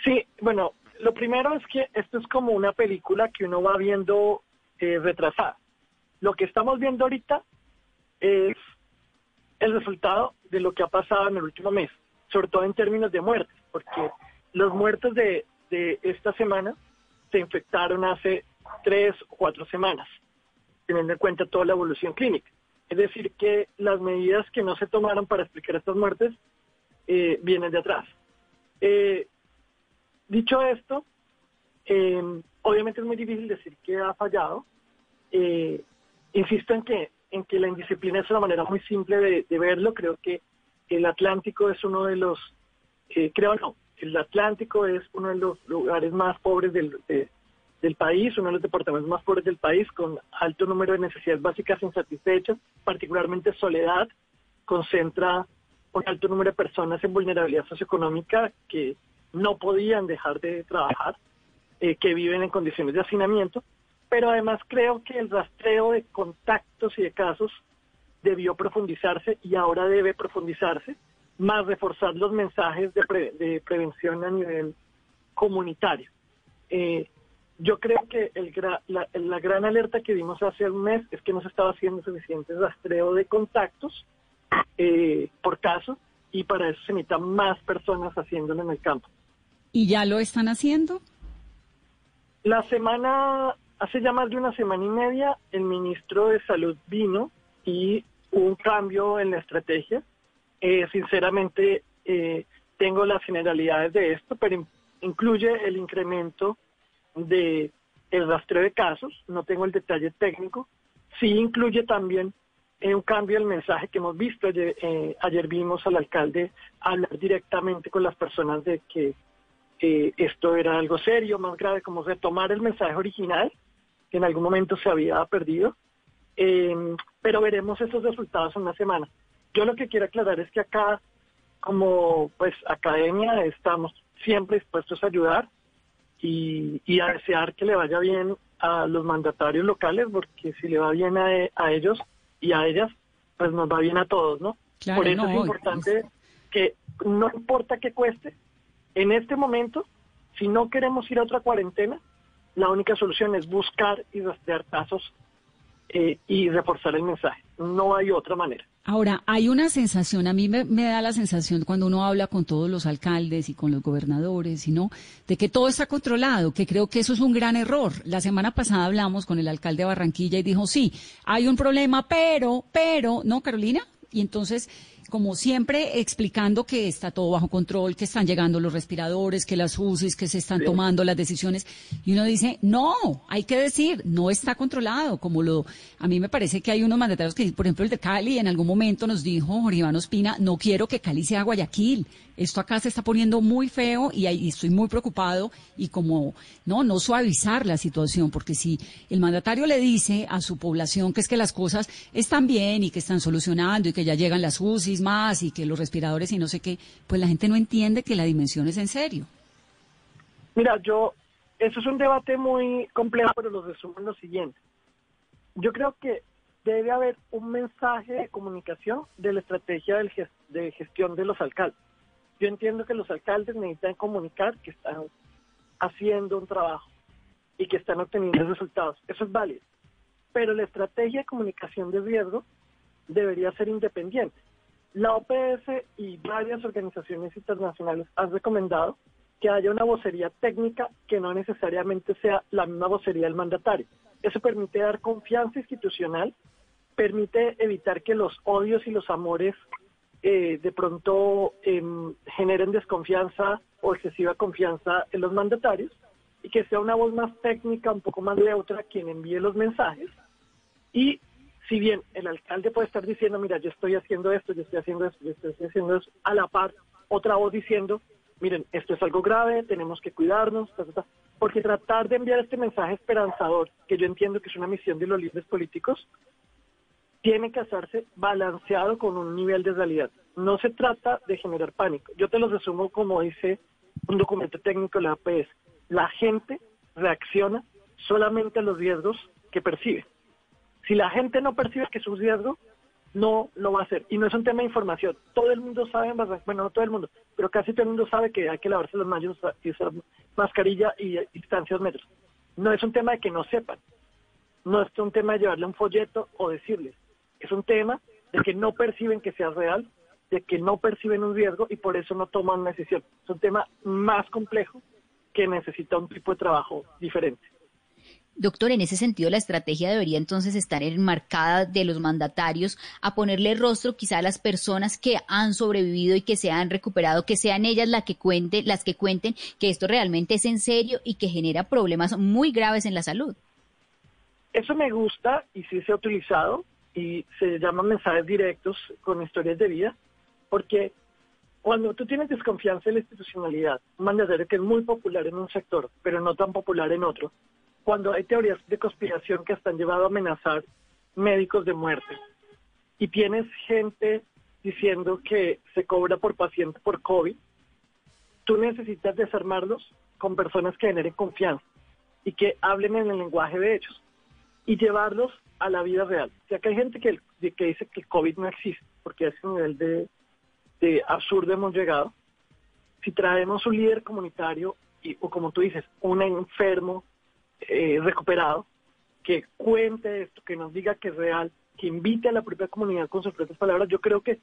H: Sí, bueno, lo primero es que esto es como una película que uno va viendo eh, retrasada. Lo que estamos viendo ahorita es el resultado de lo que ha pasado en el último mes, sobre todo en términos de muertes, porque los muertos de, esta semana se infectaron hace tres o cuatro semanas, teniendo en cuenta toda la evolución clínica. Es decir, que las medidas que no se tomaron para explicar estas muertes eh, vienen de atrás. Eh, dicho esto, eh, obviamente es muy difícil decir que ha fallado. insisto en que en que la indisciplina es una manera muy simple de, verlo. Creo que el Atlántico es uno de los, eh, creo no, el Atlántico es uno de los lugares más pobres del, del país, uno de los departamentos más pobres del país, con alto número de necesidades básicas insatisfechas, particularmente soledad, concentra un alto número de personas en vulnerabilidad socioeconómica que no podían dejar de trabajar, eh, que viven en condiciones de hacinamiento pero además creo que el rastreo de contactos y de casos debió profundizarse y ahora debe profundizarse, más reforzar los mensajes de, prevención a nivel comunitario. Eh, yo creo que el la, gran alerta que dimos hace un mes es que no se estaba haciendo suficiente rastreo de contactos eh, por caso y para eso se necesitan más personas haciéndolo en el campo.
F: ¿Y ya lo están haciendo?
H: La semana Hace ya más de una semana y media el ministro de Salud vino y hubo un cambio en la estrategia. Eh, sinceramente, eh, tengo las generalidades de esto, pero incluye el incremento de el rastreo de casos, no tengo el detalle técnico, sí incluye también eh, un cambio del mensaje que hemos visto. Ayer, ayer vimos al alcalde hablar directamente con las personas de que esto era algo serio, más grave, como retomar el mensaje original que en algún momento se había perdido. Em, pero veremos esos resultados en una semana. Yo lo que quiero aclarar es que acá, como pues academia, estamos siempre dispuestos a ayudar y, a desear que le vaya bien a los mandatarios locales, porque si le va bien a, ellos y a ellas, pues nos va bien a todos, ¿no? Por eso es importante que no importa qué cueste, en este momento, si no queremos ir a otra cuarentena, la única solución es buscar y rastrear casos eh, y reforzar el mensaje. No hay otra manera.
F: Ahora, hay una sensación, a mí me, da la sensación cuando uno habla con todos los alcaldes y con los gobernadores, ¿no? de que todo está controlado, que creo que eso es un gran error. La semana pasada hablamos con el alcalde de Barranquilla y dijo, sí, hay un problema, pero, pero, ¿no, Carolina? Y entonces como siempre, explicando que está todo bajo control, que están llegando los respiradores, que las UCIs, que se están tomando las decisiones. Y uno dice, no, hay que decir, no está controlado. Como lo, a mí me parece que hay unos mandatarios que, por ejemplo, el de Cali en algún momento nos dijo, Jorge Iván Ospina, no quiero que Cali sea Guayaquil. Esto acá se está poniendo muy feo y, ahí estoy muy preocupado y como, no, no suavizar la situación, porque si el mandatario le dice a su población que es que las cosas están bien y que están solucionando y que ya llegan las UCIs más y que los respiradores y no sé qué, pues la gente no entiende que la dimensión es en serio.
H: Mira, yo, eso es un debate muy complejo, pero lo resumo en lo siguiente. Yo creo que debe haber un mensaje de comunicación de la estrategia de gestión de los alcaldes. Yo entiendo que los alcaldes necesitan comunicar que están haciendo un trabajo y que están obteniendo resultados. Eso es válido. Pero la estrategia de comunicación de riesgo debería ser independiente. La OPS y varias organizaciones internacionales han recomendado que haya una vocería técnica que no necesariamente sea la misma vocería del mandatario. Eso permite dar confianza institucional, permite evitar que los odios y los amores eh, de pronto em, generen desconfianza o excesiva confianza en los mandatarios y que sea una voz más técnica, un poco más neutra quien envíe los mensajes. Y si bien el alcalde puede estar diciendo, mira, yo estoy haciendo esto, yo estoy haciendo esto, yo estoy haciendo eso, a la par, otra voz diciendo, miren, esto es algo grave, tenemos que cuidarnos, porque tratar de enviar este mensaje esperanzador, que yo entiendo que es una misión de los líderes políticos, tiene que hacerse balanceado con un nivel de realidad. No se trata de generar pánico. Yo te lo resumo como dice un documento técnico de la APS. La gente reacciona solamente a los riesgos que percibe. Si la gente no percibe que es un riesgo, no lo va a hacer. Y no es un tema de información. Todo el mundo sabe, bueno, no todo el mundo, pero casi todo el mundo sabe que hay que lavarse las manos y usar mascarilla y distancias metros. No es un tema de que no sepan. No es un tema de llevarle un folleto o decirles. Es un tema de que no perciben que sea real, de que no perciben un riesgo y por eso no toman una decisión. Es un tema más complejo que necesita un tipo de trabajo diferente.
D: Doctor, en ese sentido, la estrategia debería entonces estar enmarcada de los mandatarios a ponerle rostro quizá a las personas que han sobrevivido y que se han recuperado, que sean ellas las que cuenten, las que cuenten que esto realmente es en serio y que genera problemas muy graves en la salud.
H: Eso me gusta y sí se ha utilizado y se llaman mensajes directos con historias de vida, porque cuando tú tienes desconfianza en la institucionalidad, un mandatario que es muy popular en un sector, pero no tan popular en otro, cuando hay teorías de conspiración que hasta han llevado a amenazar médicos de muerte y tienes gente diciendo que se cobra por paciente por COVID, tú necesitas desarmarlos con personas que generen confianza y que hablen en el lenguaje de ellos y llevarlos a la vida real. O sea, que hay gente que, que dice que el COVID no existe, porque a ese nivel de, de absurdo hemos llegado. Si traemos un líder comunitario y, o como tú dices, un enfermo eh, recuperado, que cuente esto, que nos diga que es real, que invite a la propia comunidad con sus propias palabras, yo creo que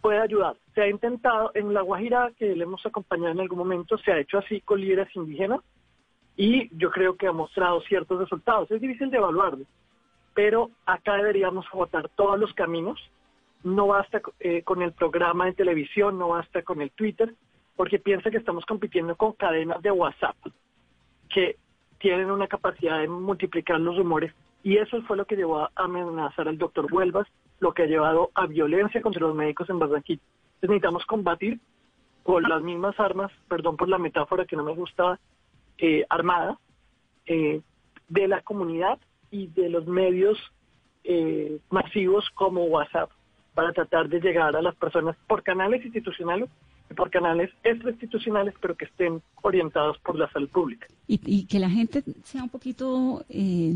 H: puede ayudar. Se ha intentado en La Guajira, que le hemos acompañado en algún momento, se ha hecho así con líderes indígenas y yo creo que ha mostrado ciertos resultados. Es difícil de evaluarlo, pero acá deberíamos agotar todos los caminos. No basta eh, con el programa de televisión, no basta con el Twitter, porque piensa que estamos compitiendo con cadenas de WhatsApp, que tienen una capacidad de multiplicar los rumores y eso fue lo que llevó a amenazar al doctor Huelvas, lo que ha llevado a violencia contra los médicos en Barranquilla. Necesitamos combatir con las mismas armas, perdón por la metáfora que no me gustaba, eh, armada, eh, de la comunidad y de los medios eh, masivos como WhatsApp para tratar de llegar a las personas por canales institucionales por canales extrainstitucionales, pero que estén orientados por la salud pública.
F: Y, que la gente sea un poquito eh,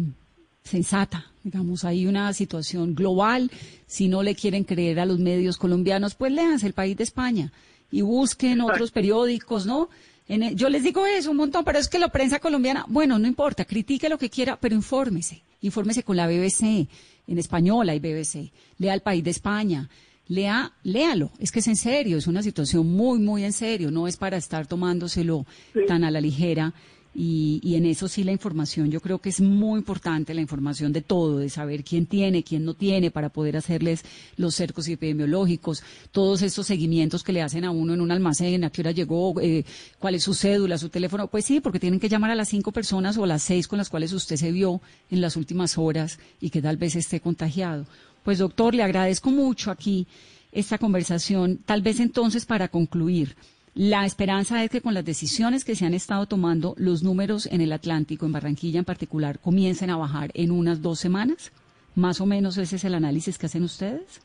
F: sensata, digamos, hay una situación global, si no le quieren creer a los medios colombianos, pues léanse el país de España y busquen otros periódicos, ¿no? En yo les digo eso un montón, pero es que la prensa colombiana, bueno, no importa, critique lo que quiera, pero infórmese, infórmese con la BBC, en español hay BBC, lea el país de España, lea, léalo, es que es en serio, es una situación muy, muy en serio, no es para estar tomándoselo tan a la ligera. Y, y, en eso sí la información, yo creo que es muy importante la información de todo, de saber quién tiene, quién no tiene, para poder hacerles los cercos epidemiológicos, todos estos seguimientos que le hacen a uno en un almacén, a qué hora llegó, eh, cuál es su cédula, su teléfono. Pues sí, porque tienen que llamar a las cinco personas o a las seis con las cuales usted se vio en las últimas horas y que tal vez esté contagiado. Pues doctor, le agradezco mucho aquí esta conversación. Tal vez entonces para concluir, la esperanza es que con las decisiones que se han estado tomando, los números en el Atlántico, en Barranquilla en particular, comiencen a bajar en unas dos semanas. Más o menos ese es el análisis que hacen ustedes.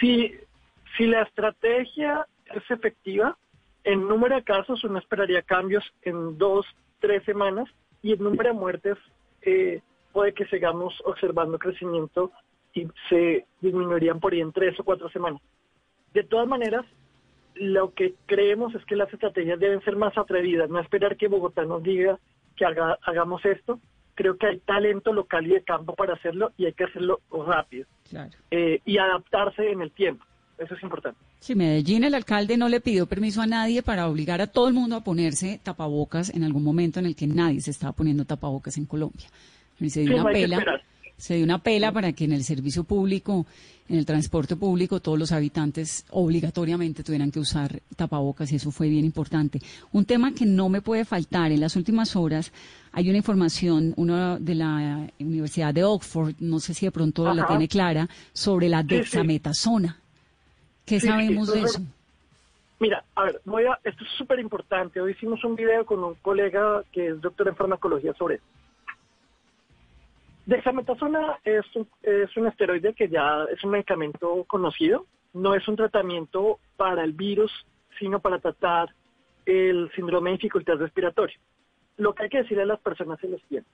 H: Sí, si la estrategia es efectiva, en número de casos uno esperaría cambios en dos, tres semanas y el número de muertes eh, puede que sigamos observando crecimiento y se disminuirían por ahí en tres o cuatro semanas. De todas maneras, lo que creemos es que las estrategias deben ser más atrevidas, no esperar que Bogotá nos diga que hagamos esto. Creo que hay talento local y de campo para hacerlo y hay que hacerlo rápido eh, y adaptarse en el tiempo. Eso es importante.
F: Sí, Medellín, el alcalde no le pidió permiso a nadie para obligar a todo el mundo a ponerse tapabocas en algún momento en el que nadie se estaba poniendo tapabocas en Colombia. Se dio una pela, se dio una pela para que en el servicio público, en el transporte público, todos los habitantes obligatoriamente tuvieran que usar tapabocas y eso fue bien importante. Un tema que no me puede faltar en las últimas horas hay una información, uno de la Universidad de Oxford, no sé si de pronto la tiene clara, sobre la dexametasona. ¿Qué sabemos de eso?
H: Mira, a ver, voy a, esto es súper importante. Hoy hicimos un video con un colega que es doctor en farmacología sobre esto. Dexametasona es un, es un esteroide que ya es un medicamento conocido, no es un tratamiento para el virus, sino para tratar el síndrome de dificultad respiratoria. Lo que hay que decirle a las personas es lo siguiente.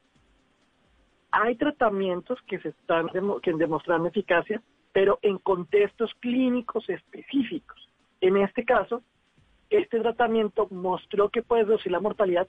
H: Hay tratamientos que se están que demostrando eficacia pero en contextos clínicos específicos. En este caso, este tratamiento mostró que puede reducir la mortalidad,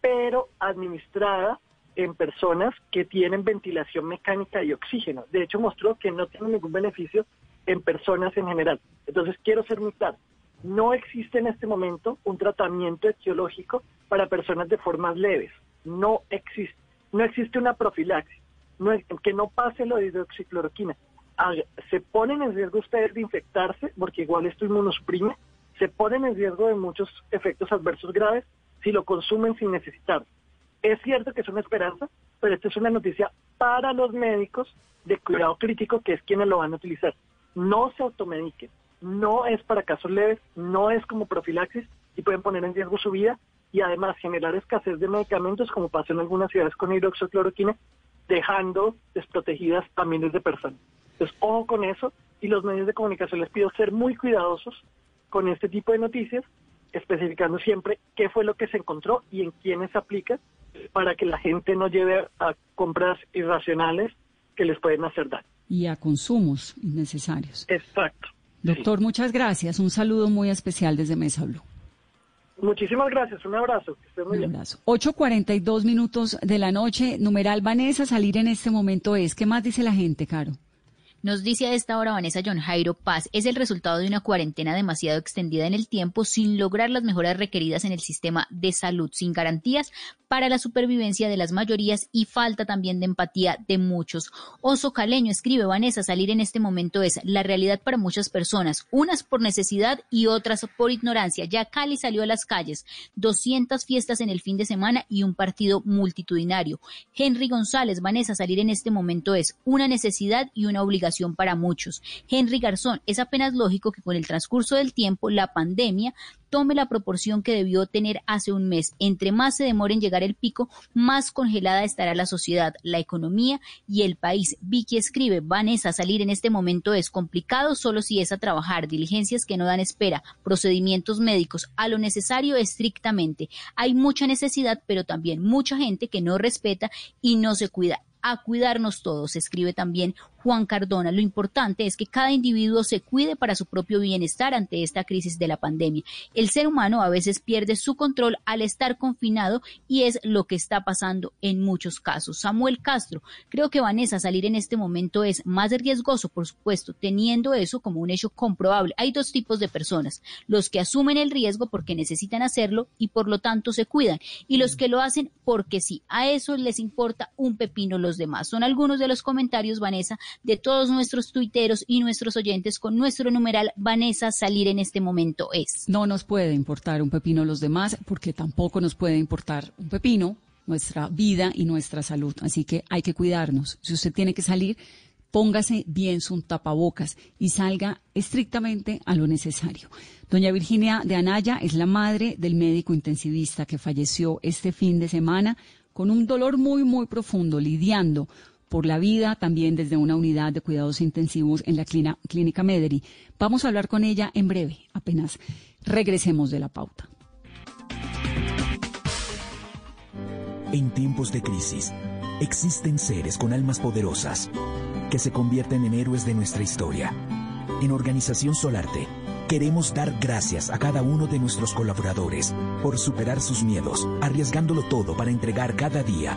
H: pero administrada en personas que tienen ventilación mecánica y oxígeno. De hecho, mostró que no tiene ningún beneficio en personas en general. Entonces, quiero ser muy claro. No existe en este momento un tratamiento etiológico para personas de formas leves. No existe. No existe una profilaxis. No, que no pase lo de hidroxicloroquina se ponen en riesgo ustedes de infectarse, porque igual esto inmunosuprime, se ponen en riesgo de muchos efectos adversos graves si lo consumen sin necesitar. Es cierto que es una esperanza, pero esta es una noticia para los médicos de cuidado crítico, que es quienes lo van a utilizar. No se automediquen, no es para casos leves, no es como profilaxis y pueden poner en riesgo su vida y además generar escasez de medicamentos, como pasó en algunas ciudades con hidroxicloroquina, dejando desprotegidas a miles de personas. Entonces, ojo con eso y los medios de comunicación les pido ser muy cuidadosos con este tipo de noticias, especificando siempre qué fue lo que se encontró y en quiénes se aplica para que la gente no lleve a compras irracionales que les pueden hacer daño.
F: Y a consumos innecesarios.
H: Exacto.
F: Doctor, muchas gracias. Un saludo muy especial desde Mesa Blue.
H: Muchísimas gracias, un abrazo. un abrazo.
F: 8.42 minutos de la noche, numeral Vanessa, salir en este momento es. ¿Qué más dice la gente, Caro?
D: Nos dice a esta hora Vanessa John Jairo Paz, es el resultado de una cuarentena demasiado extendida en el tiempo sin lograr las mejoras requeridas en el sistema de salud, sin garantías para la supervivencia de las mayorías y falta también de empatía de muchos. Oso Caleño escribe Vanessa, salir en este momento es la realidad para muchas personas, unas por necesidad y otras por ignorancia. Ya Cali salió a las calles, 200 fiestas en el fin de semana y un partido multitudinario. Henry González, Vanessa, salir en este momento es una necesidad y una obligación para muchos. Henry Garzón, es apenas lógico que con el transcurso del tiempo la pandemia tome la proporción que debió tener hace un mes. Entre más se demore en llegar el pico, más congelada estará la sociedad, la economía y el país. Vicky escribe, Vanessa, salir en este momento es complicado solo si es a trabajar, diligencias que no dan espera, procedimientos médicos, a lo necesario estrictamente. Hay mucha necesidad, pero también mucha gente que no respeta y no se cuida a cuidarnos todos, escribe también Juan Cardona. Lo importante es que cada individuo se cuide para su propio bienestar ante esta crisis de la pandemia. El ser humano a veces pierde su control al estar confinado y es lo que está pasando en muchos casos. Samuel Castro, creo que Vanessa salir en este momento es más riesgoso, por supuesto, teniendo eso como un hecho comprobable. Hay dos tipos de personas, los que asumen el riesgo porque necesitan hacerlo y por lo tanto se cuidan, y los que lo hacen porque sí, a eso les importa un pepino los demás. Son algunos de los comentarios, Vanessa, de todos nuestros tuiteros y nuestros oyentes con nuestro numeral Vanessa salir en este momento es.
F: No nos puede importar un pepino los demás porque tampoco nos puede importar un pepino nuestra vida y nuestra salud. Así que hay que cuidarnos. Si usted tiene que salir, póngase bien su tapabocas y salga estrictamente a lo necesario. Doña Virginia de Anaya es la madre del médico intensivista que falleció este fin de semana con un dolor muy, muy profundo, lidiando por la vida, también desde una unidad de cuidados intensivos en la clínica Mederi. Vamos a hablar con ella en breve, apenas regresemos de la pauta.
I: En tiempos de crisis, existen seres con almas poderosas que se convierten en héroes de nuestra historia. En Organización Solarte, Queremos dar gracias a cada uno de nuestros colaboradores por superar sus miedos, arriesgándolo todo para entregar cada día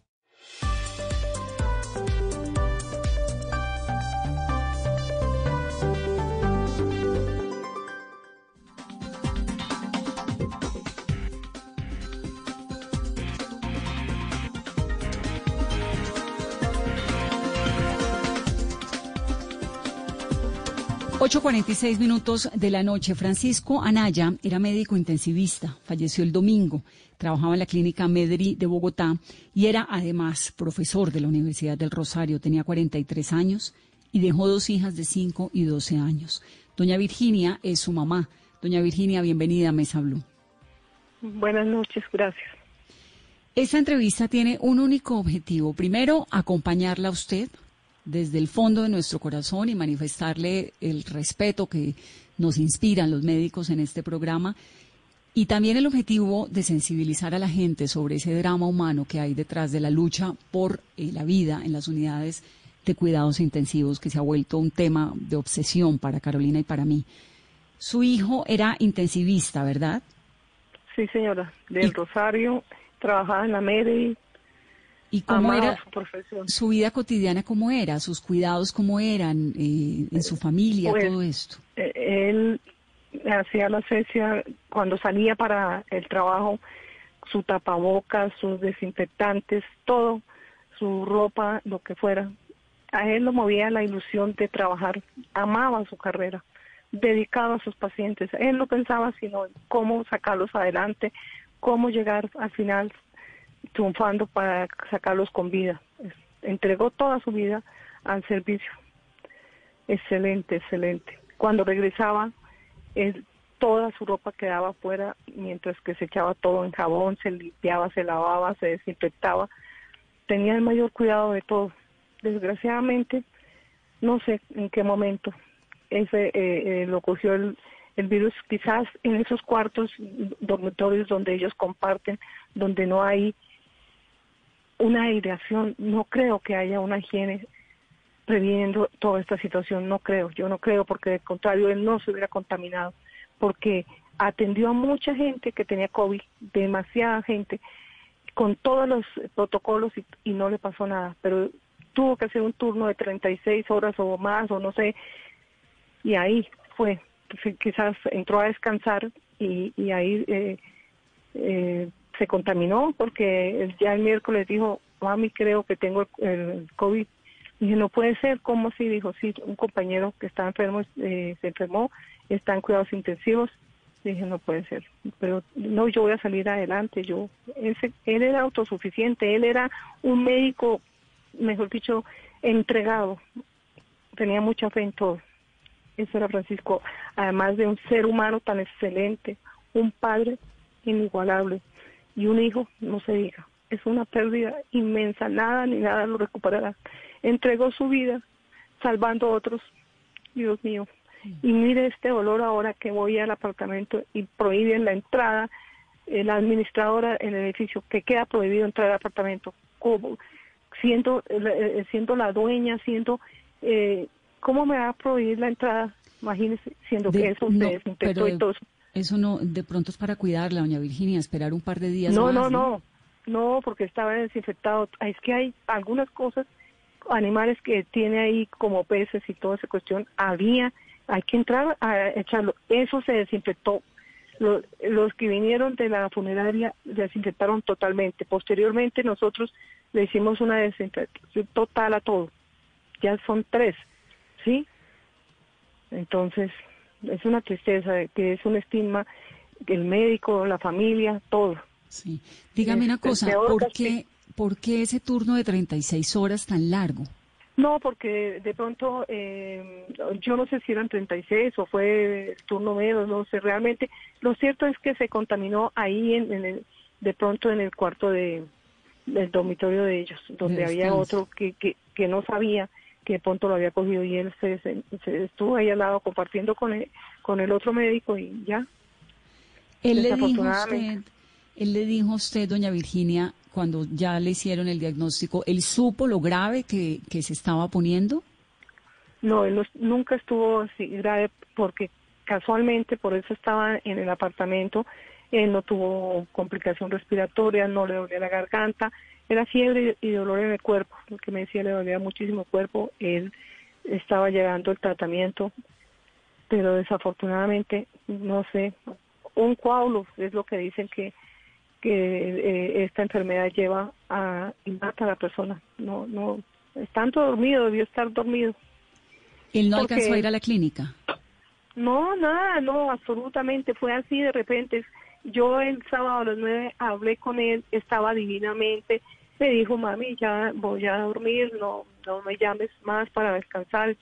F: 8.46 minutos de la noche. Francisco Anaya era médico intensivista, falleció el domingo, trabajaba en la clínica Medri de Bogotá y era además profesor de la Universidad del Rosario. Tenía 43 años y dejó dos hijas de 5 y 12 años. Doña Virginia es su mamá. Doña Virginia, bienvenida a Mesa Blue.
J: Buenas noches, gracias.
F: Esta entrevista tiene un único objetivo. Primero, acompañarla a usted desde el fondo de nuestro corazón y manifestarle el respeto que nos inspiran los médicos en este programa y también el objetivo de sensibilizar a la gente sobre ese drama humano que hay detrás de la lucha por eh, la vida en las unidades de cuidados intensivos que se ha vuelto un tema de obsesión para Carolina y para mí. Su hijo era intensivista, ¿verdad?
J: Sí, señora, del Rosario, trabajaba en la MEDI,
F: ¿Y cómo era su, vida cotidiana? ¿Cómo era? ¿Sus cuidados cómo eran? Eh, ¿En su familia?
J: Pues,
F: todo esto.
J: Eh, él hacía la cesia cuando salía para el trabajo, su tapabocas, sus desinfectantes, todo, su ropa, lo que fuera. A él lo movía la ilusión de trabajar, amaba su carrera, dedicado a sus pacientes. Él no pensaba sino en cómo sacarlos adelante, cómo llegar al final triunfando para sacarlos con vida. Entregó toda su vida al servicio. Excelente, excelente. Cuando regresaba, toda su ropa quedaba afuera, mientras que se echaba todo en jabón, se limpiaba, se lavaba, se desinfectaba. Tenía el mayor cuidado de todo. Desgraciadamente, no sé en qué momento ese eh, eh, lo cogió el, el virus, quizás en esos cuartos dormitorios donde ellos comparten, donde no hay una aireación, no creo que haya una higiene previendo toda esta situación, no creo, yo no creo, porque de contrario él no se hubiera contaminado, porque atendió a mucha gente que tenía COVID, demasiada gente, con todos los protocolos y, no le pasó nada, pero tuvo que hacer un turno de 36 horas o más, o no sé, y ahí fue, quizás entró a descansar y, y ahí eh, eh, se contaminó porque ya el miércoles dijo, mami, creo que tengo el, COVID. dije, no puede ser, ¿cómo así? Dijo, sí, un compañero que está enfermo eh, se enfermó, está en cuidados intensivos. Dije, no puede ser. Pero no, yo voy a salir adelante. Yo, él, él era autosuficiente, él era un médico, mejor dicho, entregado. Tenía mucha fe en todo. Eso era Francisco, además de un ser humano tan excelente, un padre inigualable y un hijo, no se diga. Es una pérdida inmensa, nada ni nada lo recuperará. Entregó su vida salvando a otros, Dios mío. Y mire este dolor ahora que voy al apartamento y prohíben la entrada, la administradora en el edificio, que queda prohibido entrar al apartamento. siendo, eh, siendo la dueña, siendo, eh, ¿cómo me va a prohibir la entrada? Imagínese, siendo que eso se desinfectó y todo eso.
F: Eso no, de pronto es para cuidarla, doña Virginia, esperar un par de días
J: no, No, no, no, porque estaba desinfectado. Es que hay algunas cosas, animales que tiene ahí como peces y toda esa cuestión, había, hay que entrar a echarlo. Eso se desinfectó. Los, los que vinieron de la funeraria desinfectaron totalmente. Posteriormente nosotros le hicimos una desinfección total a todo. Ya son tres, ¿sí? Entonces, es una tristeza, que es un estigma, el médico, la familia, todo.
F: Sí. Dígame una cosa, ¿por qué, ¿por qué ese turno de 36 horas tan largo?
J: No, porque de pronto, eh, yo no sé si eran 36 o fue turno menos, no sé realmente. Lo cierto es que se contaminó ahí, en, el, de pronto en el cuarto de, del dormitorio de ellos, donde había otro que, que, que no sabía que pronto lo había cogido y él se, se, estuvo ahí al lado compartiendo con el, con el otro médico y ya.
F: Él le dijo usted, él le dijo a usted, doña Virginia, cuando ya le hicieron el diagnóstico, ¿él supo lo grave que, que se estaba poniendo?
J: No, él nunca estuvo así grave porque casualmente por eso estaba en el apartamento, él no tuvo complicación respiratoria, no le dolía la garganta, era fiebre y dolor en el cuerpo, porque me decía le dolía muchísimo el cuerpo, él estaba llegando el tratamiento, pero desafortunadamente, no sé, un coágulo es lo que dicen que que eh, esta enfermedad lleva a y mata a la persona. No, no, es tanto dormido, debió estar dormido.
F: ¿Él no alcanzó a ir a la clínica?
J: No, nada, no, absolutamente, fue así de repente. Yo el sábado a las nueve hablé con él, estaba divinamente, me dijo, mami, ya voy a dormir, no, no me llames más para descansar.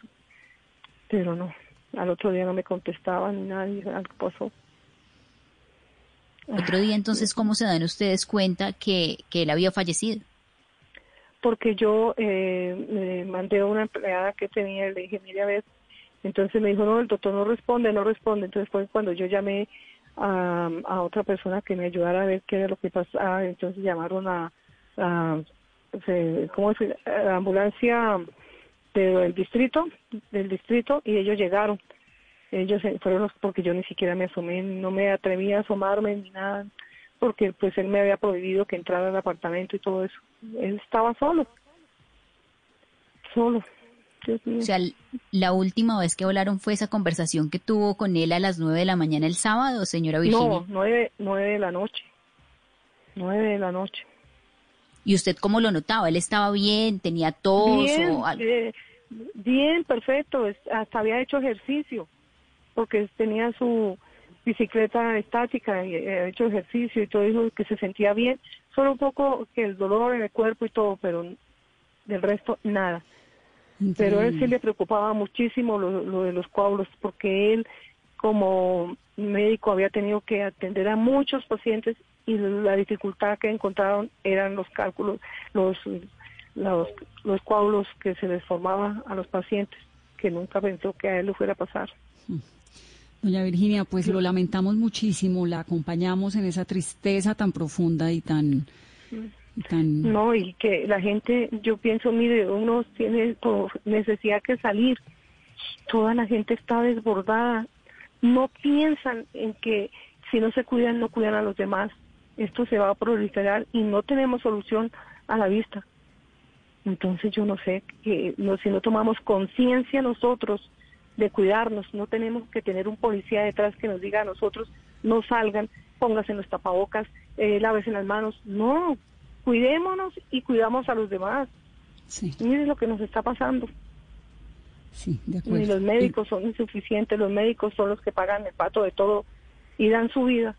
J: Pero no, al otro día no me contestaba ni nadie, algo pasó.
D: Otro día entonces, ¿cómo se dan ustedes cuenta que, que él había fallecido?
J: Porque yo eh, mandé a una empleada que tenía, le dije, mire a ver, entonces me dijo, no, el doctor no responde, no responde. Entonces fue cuando yo llamé a, a otra persona que me ayudara a ver qué era lo que pasaba, entonces llamaron a, a ¿cómo es? La ambulancia del distrito, del distrito, y ellos llegaron. Ellos fueron los, porque yo ni siquiera me asomé, no me atreví a asomarme ni nada, porque pues él me había prohibido que entrara al apartamento y todo eso. Él estaba solo, solo.
D: O sea, la última vez que hablaron fue esa conversación que tuvo con él a las nueve de la mañana el sábado, señora Virginia.
J: No, nueve, nueve de la noche. Nueve de la noche.
D: ¿Y usted cómo lo notaba? ¿Él estaba bien? ¿Tenía tos
J: bien,
D: o
J: eh, bien, perfecto. Hasta había hecho ejercicio, porque tenía su bicicleta estática y había hecho ejercicio y todo eso, que se sentía bien. Solo un poco que el dolor en el cuerpo y todo, pero del resto nada. Pero a él sí le preocupaba muchísimo lo, lo de los coágulos, porque él como médico había tenido que atender a muchos pacientes y la dificultad que encontraron eran los cálculos, los, los, los coágulos que se les formaba a los pacientes, que nunca pensó que a él le fuera a pasar.
F: Doña Virginia, pues lo lamentamos muchísimo, la acompañamos en esa tristeza tan profunda y tan... tan...
J: No, y que la gente, yo pienso, mire, uno tiene necesidad que salir, toda la gente está desbordada, no piensan en que si no se cuidan, no cuidan a los demás esto se va a proliferar y no tenemos solución a la vista. Entonces yo no sé que no, si no tomamos conciencia nosotros de cuidarnos, no tenemos que tener un policía detrás que nos diga a nosotros no salgan, pónganse en los tapabocas, eh, lávese las manos. No, cuidémonos y cuidamos a los demás. Sí. Miren lo que nos está pasando.
F: Sí, de acuerdo.
J: Y los médicos son insuficientes, los médicos son los que pagan el pato de todo y dan su vida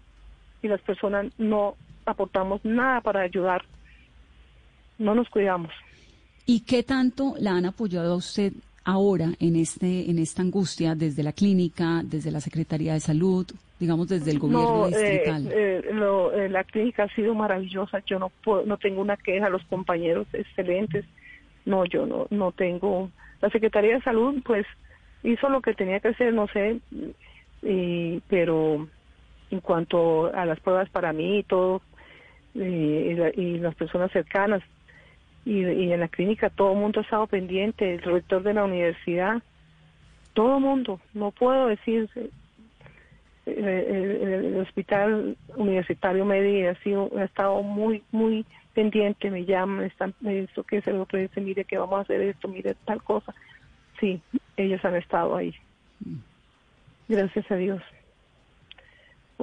J: y las personas no aportamos nada para ayudar, no nos cuidamos.
F: ¿Y qué tanto la han apoyado a usted ahora en este en esta angustia desde la clínica, desde la Secretaría de Salud, digamos desde el gobierno
J: eh, distrital? Eh, eh, la clínica ha sido maravillosa, yo no no tengo una queja, los compañeros excelentes, no, yo no no tengo. La Secretaría de Salud pues hizo lo que tenía que hacer, no sé, y, pero en cuanto a las pruebas para mí y todo, y, las personas cercanas, y, en la clínica todo el mundo ha estado pendiente, el rector de la universidad, todo el mundo, no puedo decir, eh, eh, el, hospital universitario Medi ha, sido, ha estado muy, muy pendiente, me llaman, están, esto que se lo dice, mire que vamos a hacer esto, mire tal cosa. Sí, ellos han estado ahí. Gracias a Dios.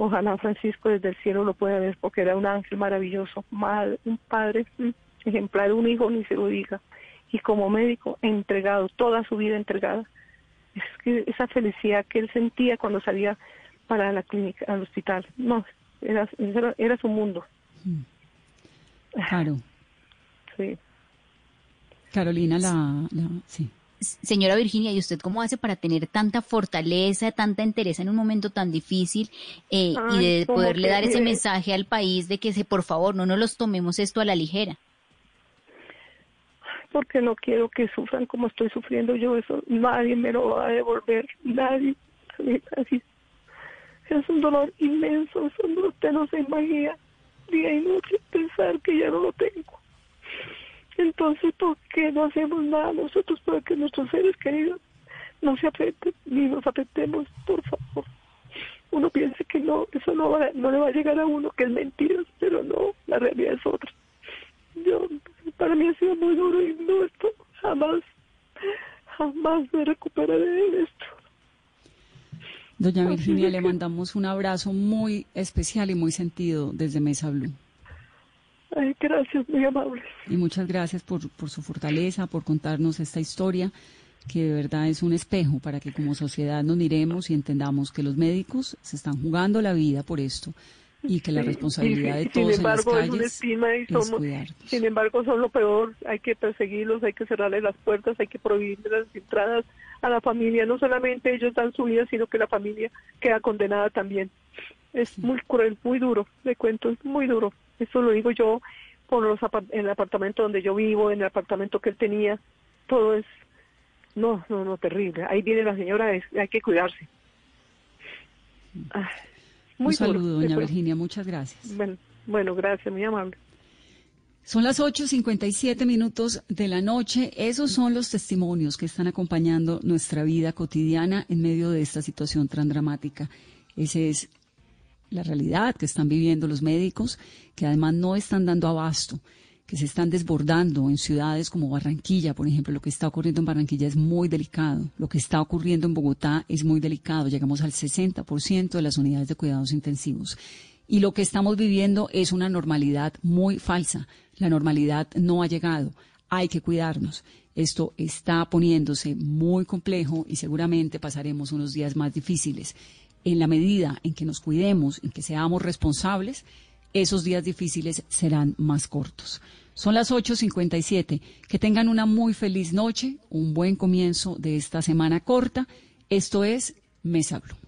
J: Ojalá Francisco desde el cielo lo pueda ver porque era un ángel maravilloso, mal, un padre ejemplar, un hijo ni se lo diga. Y como médico entregado, toda su vida entregada. Es que esa felicidad que él sentía cuando salía para la clínica, al hospital, no, era, era, su mundo.
F: Claro.
J: Sí.
F: Carolina, la, sí.
D: Señora Virginia, ¿y usted cómo hace para tener tanta fortaleza, tanta entereza en un momento tan difícil eh, y de poderle dar ese mensaje al país de que se, por favor no nos los tomemos esto a la ligera?
J: Porque no quiero que sufran como estoy sufriendo yo, eso nadie me lo va a devolver, nadie, nadie. Es un dolor inmenso, usted no se imagina día y noche pensar que ya no lo tengo. Entonces, ¿por qué no hacemos nada nosotros para que nuestros seres queridos no se afecten ni nos afectemos, por favor? Uno piensa que no, eso no, va, no le va a llegar a uno, que es mentira, pero no, la realidad es otra. Yo, para mí ha sido muy duro y no, esto jamás, jamás me recuperaré de esto.
F: Doña Virginia, le mandamos un abrazo muy especial y muy sentido desde Mesa Blue.
J: Ay, gracias, muy amable.
F: Y muchas gracias por, su fortaleza, por contarnos esta historia, que de verdad es un espejo para que como sociedad nos miremos y entendamos que los médicos se están jugando la vida por esto y que la responsabilidad de todos sin embargo, en las calles es, cuidar.
J: Sin embargo, son lo peor, hay que perseguirlos, hay que cerrarles las puertas, hay que prohibirles las entradas a la familia. No solamente ellos dan su vida, sino que la familia queda condenada también. Es muy cruel, muy duro, le cuento, es muy duro. Eso lo digo yo por los en el apartamento donde yo vivo, en el apartamento que él tenía. Todo es, no, no, no, terrible. Ahí viene la señora, hay que cuidarse.
F: muy Un saludo, doña Virginia, muchas gracias.
J: Bueno, bueno, gracias, muy amable.
F: Son las 8.57 minutos de la noche. Esos son los testimonios que están acompañando nuestra vida cotidiana en medio de esta situación tan dramática. Ese es la realidad que están viviendo los médicos, que además no están dando abasto, que se están desbordando en ciudades como Barranquilla, por ejemplo. Lo que está ocurriendo en Barranquilla es muy delicado. Lo que está ocurriendo en Bogotá es muy delicado. Llegamos al 60% de las unidades de cuidados intensivos. Y lo que estamos viviendo es una normalidad muy falsa. La normalidad no ha llegado. Hay que cuidarnos. Esto está poniéndose muy complejo y seguramente pasaremos unos días más difíciles en la medida en que nos cuidemos, en que seamos responsables, esos días difíciles serán más cortos. Son las 8.57. Que tengan una muy feliz noche, un buen comienzo de esta semana corta. Esto es Mesa Blue.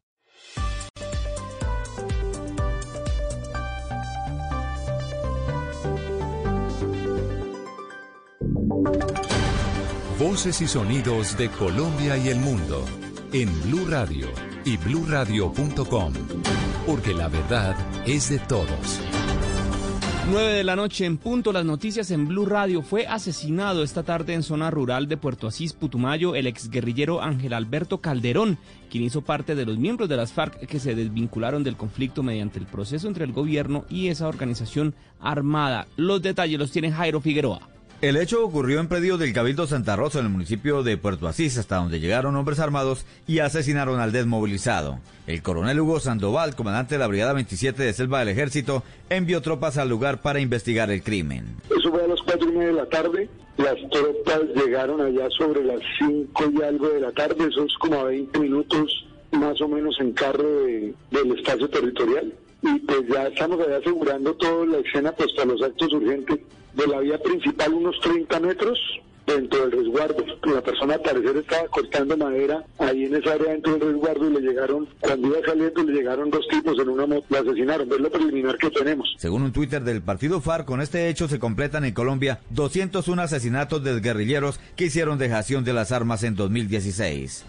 E: Voces y sonidos de Colombia y el mundo en Blue Radio y bluradio.com, porque la verdad es de todos.
K: 9 de la noche en punto, las noticias en Blue Radio. Fue asesinado esta tarde en zona rural de Puerto Asís, Putumayo, el exguerrillero Ángel Alberto Calderón, quien hizo parte de los miembros de las FARC que se desvincularon del conflicto mediante el proceso entre el gobierno y esa organización armada. Los detalles los tiene Jairo Figueroa.
L: El hecho ocurrió en predio del Cabildo Santa Rosa, en el municipio de Puerto Asís, hasta donde llegaron hombres armados y asesinaron al desmovilizado. El coronel Hugo Sandoval, comandante de la Brigada 27 de Selva del Ejército, envió tropas al lugar para investigar el crimen.
M: Eso fue a las cuatro y media de la tarde. Las tropas llegaron allá sobre las cinco y algo de la tarde, eso es como a 20 minutos más o menos en carro del espacio territorial. Y pues ya estamos allá asegurando toda la escena pues para los actos urgentes de la vía principal unos 30 metros dentro del resguardo. La persona al parecer estaba cortando madera ahí en esa área dentro del resguardo y le llegaron, cuando iba saliendo, le llegaron dos tipos en una moto, la asesinaron. Es lo preliminar que tenemos.
L: Según un Twitter del partido FARC, con este hecho se completan en Colombia 201 asesinatos de guerrilleros que hicieron dejación de las armas en 2016.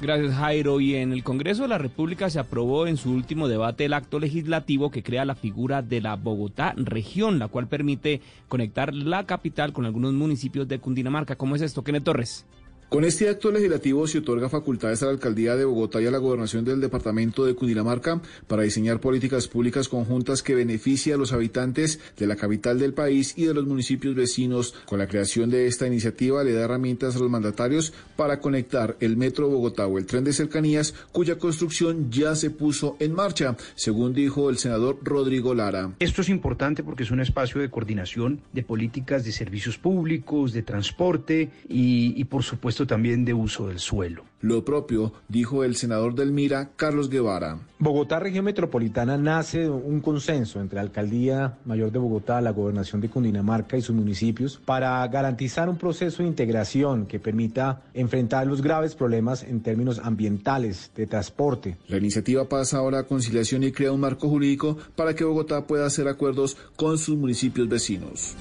K: Gracias Jairo. Y en el Congreso de la República se aprobó en su último debate el acto legislativo que crea la figura de la Bogotá región, la cual permite conectar la capital con algunos municipios de Cundinamarca. ¿Cómo es esto, Kenneth Torres?
N: Con este acto legislativo se otorga facultades a la alcaldía de Bogotá y a la gobernación del departamento de Cundinamarca para diseñar políticas públicas conjuntas que beneficien a los habitantes de la capital del país y de los municipios vecinos. Con la creación de esta iniciativa le da herramientas a los mandatarios para conectar el metro Bogotá o el tren de cercanías, cuya construcción ya se puso en marcha, según dijo el senador Rodrigo Lara.
O: Esto es importante porque es un espacio de coordinación de políticas de servicios públicos, de transporte y, y por supuesto también de uso del suelo.
N: Lo propio dijo el senador del Mira, Carlos Guevara.
P: Bogotá Región Metropolitana nace un consenso entre la Alcaldía Mayor de Bogotá, la Gobernación de Cundinamarca y sus municipios para garantizar un proceso de integración que permita enfrentar los graves problemas en términos ambientales, de transporte.
N: La iniciativa pasa ahora a conciliación y crea un marco jurídico para que Bogotá pueda hacer acuerdos con sus municipios vecinos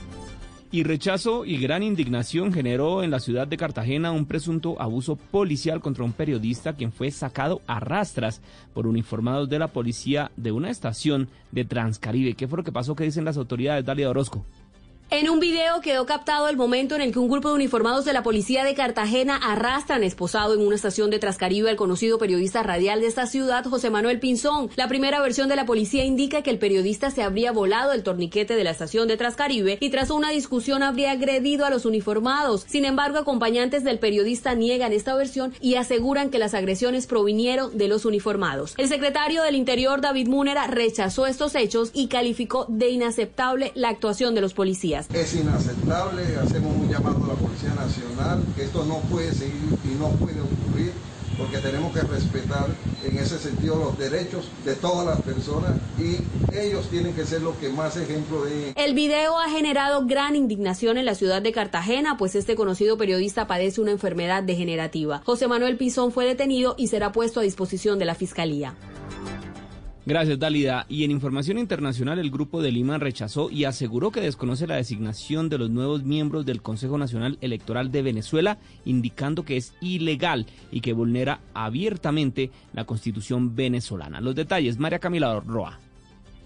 K: y rechazo y gran indignación generó en la ciudad de Cartagena un presunto abuso policial contra un periodista quien fue sacado a rastras por uniformados de la policía de una estación de Transcaribe. ¿Qué fue lo que pasó? ¿Qué dicen las autoridades? Dalia Orozco.
Q: En un video quedó captado el momento en el que un grupo de uniformados de la policía de Cartagena arrastran esposado en una estación de Trascaribe al conocido periodista radial de esta ciudad, José Manuel Pinzón. La primera versión de la policía indica que el periodista se habría volado el torniquete de la estación de Trascaribe y tras una discusión habría agredido a los uniformados. Sin embargo, acompañantes del periodista niegan esta versión y aseguran que las agresiones provinieron de los uniformados. El secretario del Interior, David Múnera, rechazó estos hechos y calificó de inaceptable la actuación de los policías.
R: Es inaceptable, hacemos un llamado a la Policía Nacional, que esto no puede seguir y no puede ocurrir porque tenemos que respetar en ese sentido los derechos de todas las personas y ellos tienen que ser los que más ejemplo de...
Q: El video ha generado gran indignación en la ciudad de Cartagena, pues este conocido periodista padece una enfermedad degenerativa. José Manuel Pizón fue detenido y será puesto a disposición de la Fiscalía.
K: Gracias, Dalida. Y en información internacional, el Grupo de Lima rechazó y aseguró que desconoce la designación de los nuevos miembros del Consejo Nacional Electoral de Venezuela, indicando que es ilegal y que vulnera abiertamente la constitución venezolana. Los detalles, María Camila Roa.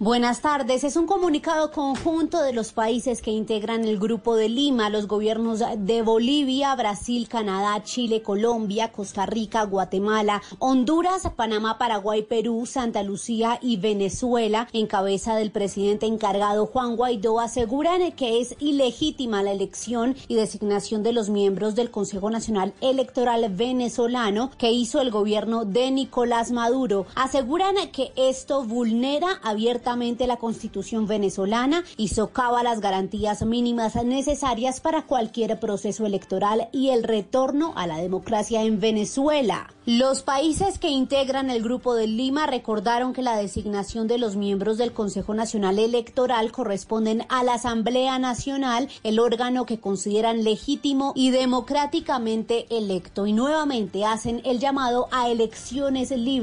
S: Buenas tardes. Es un comunicado conjunto de los países que integran el Grupo de Lima, los gobiernos de Bolivia, Brasil, Canadá, Chile, Colombia, Costa Rica, Guatemala, Honduras, Panamá, Paraguay, Perú, Santa Lucía y Venezuela, en cabeza del presidente encargado Juan Guaidó, aseguran que es ilegítima la elección y designación de los miembros del Consejo Nacional Electoral venezolano que hizo el gobierno de Nicolás Maduro. Aseguran que esto vulnera abiertamente la constitución venezolana y socava las garantías mínimas necesarias para cualquier proceso electoral y el retorno a la democracia en Venezuela. Los países que integran el Grupo de Lima recordaron que la designación de los miembros del Consejo Nacional Electoral corresponden a la Asamblea Nacional, el órgano que consideran legítimo y democráticamente electo, y nuevamente hacen el llamado a elecciones libres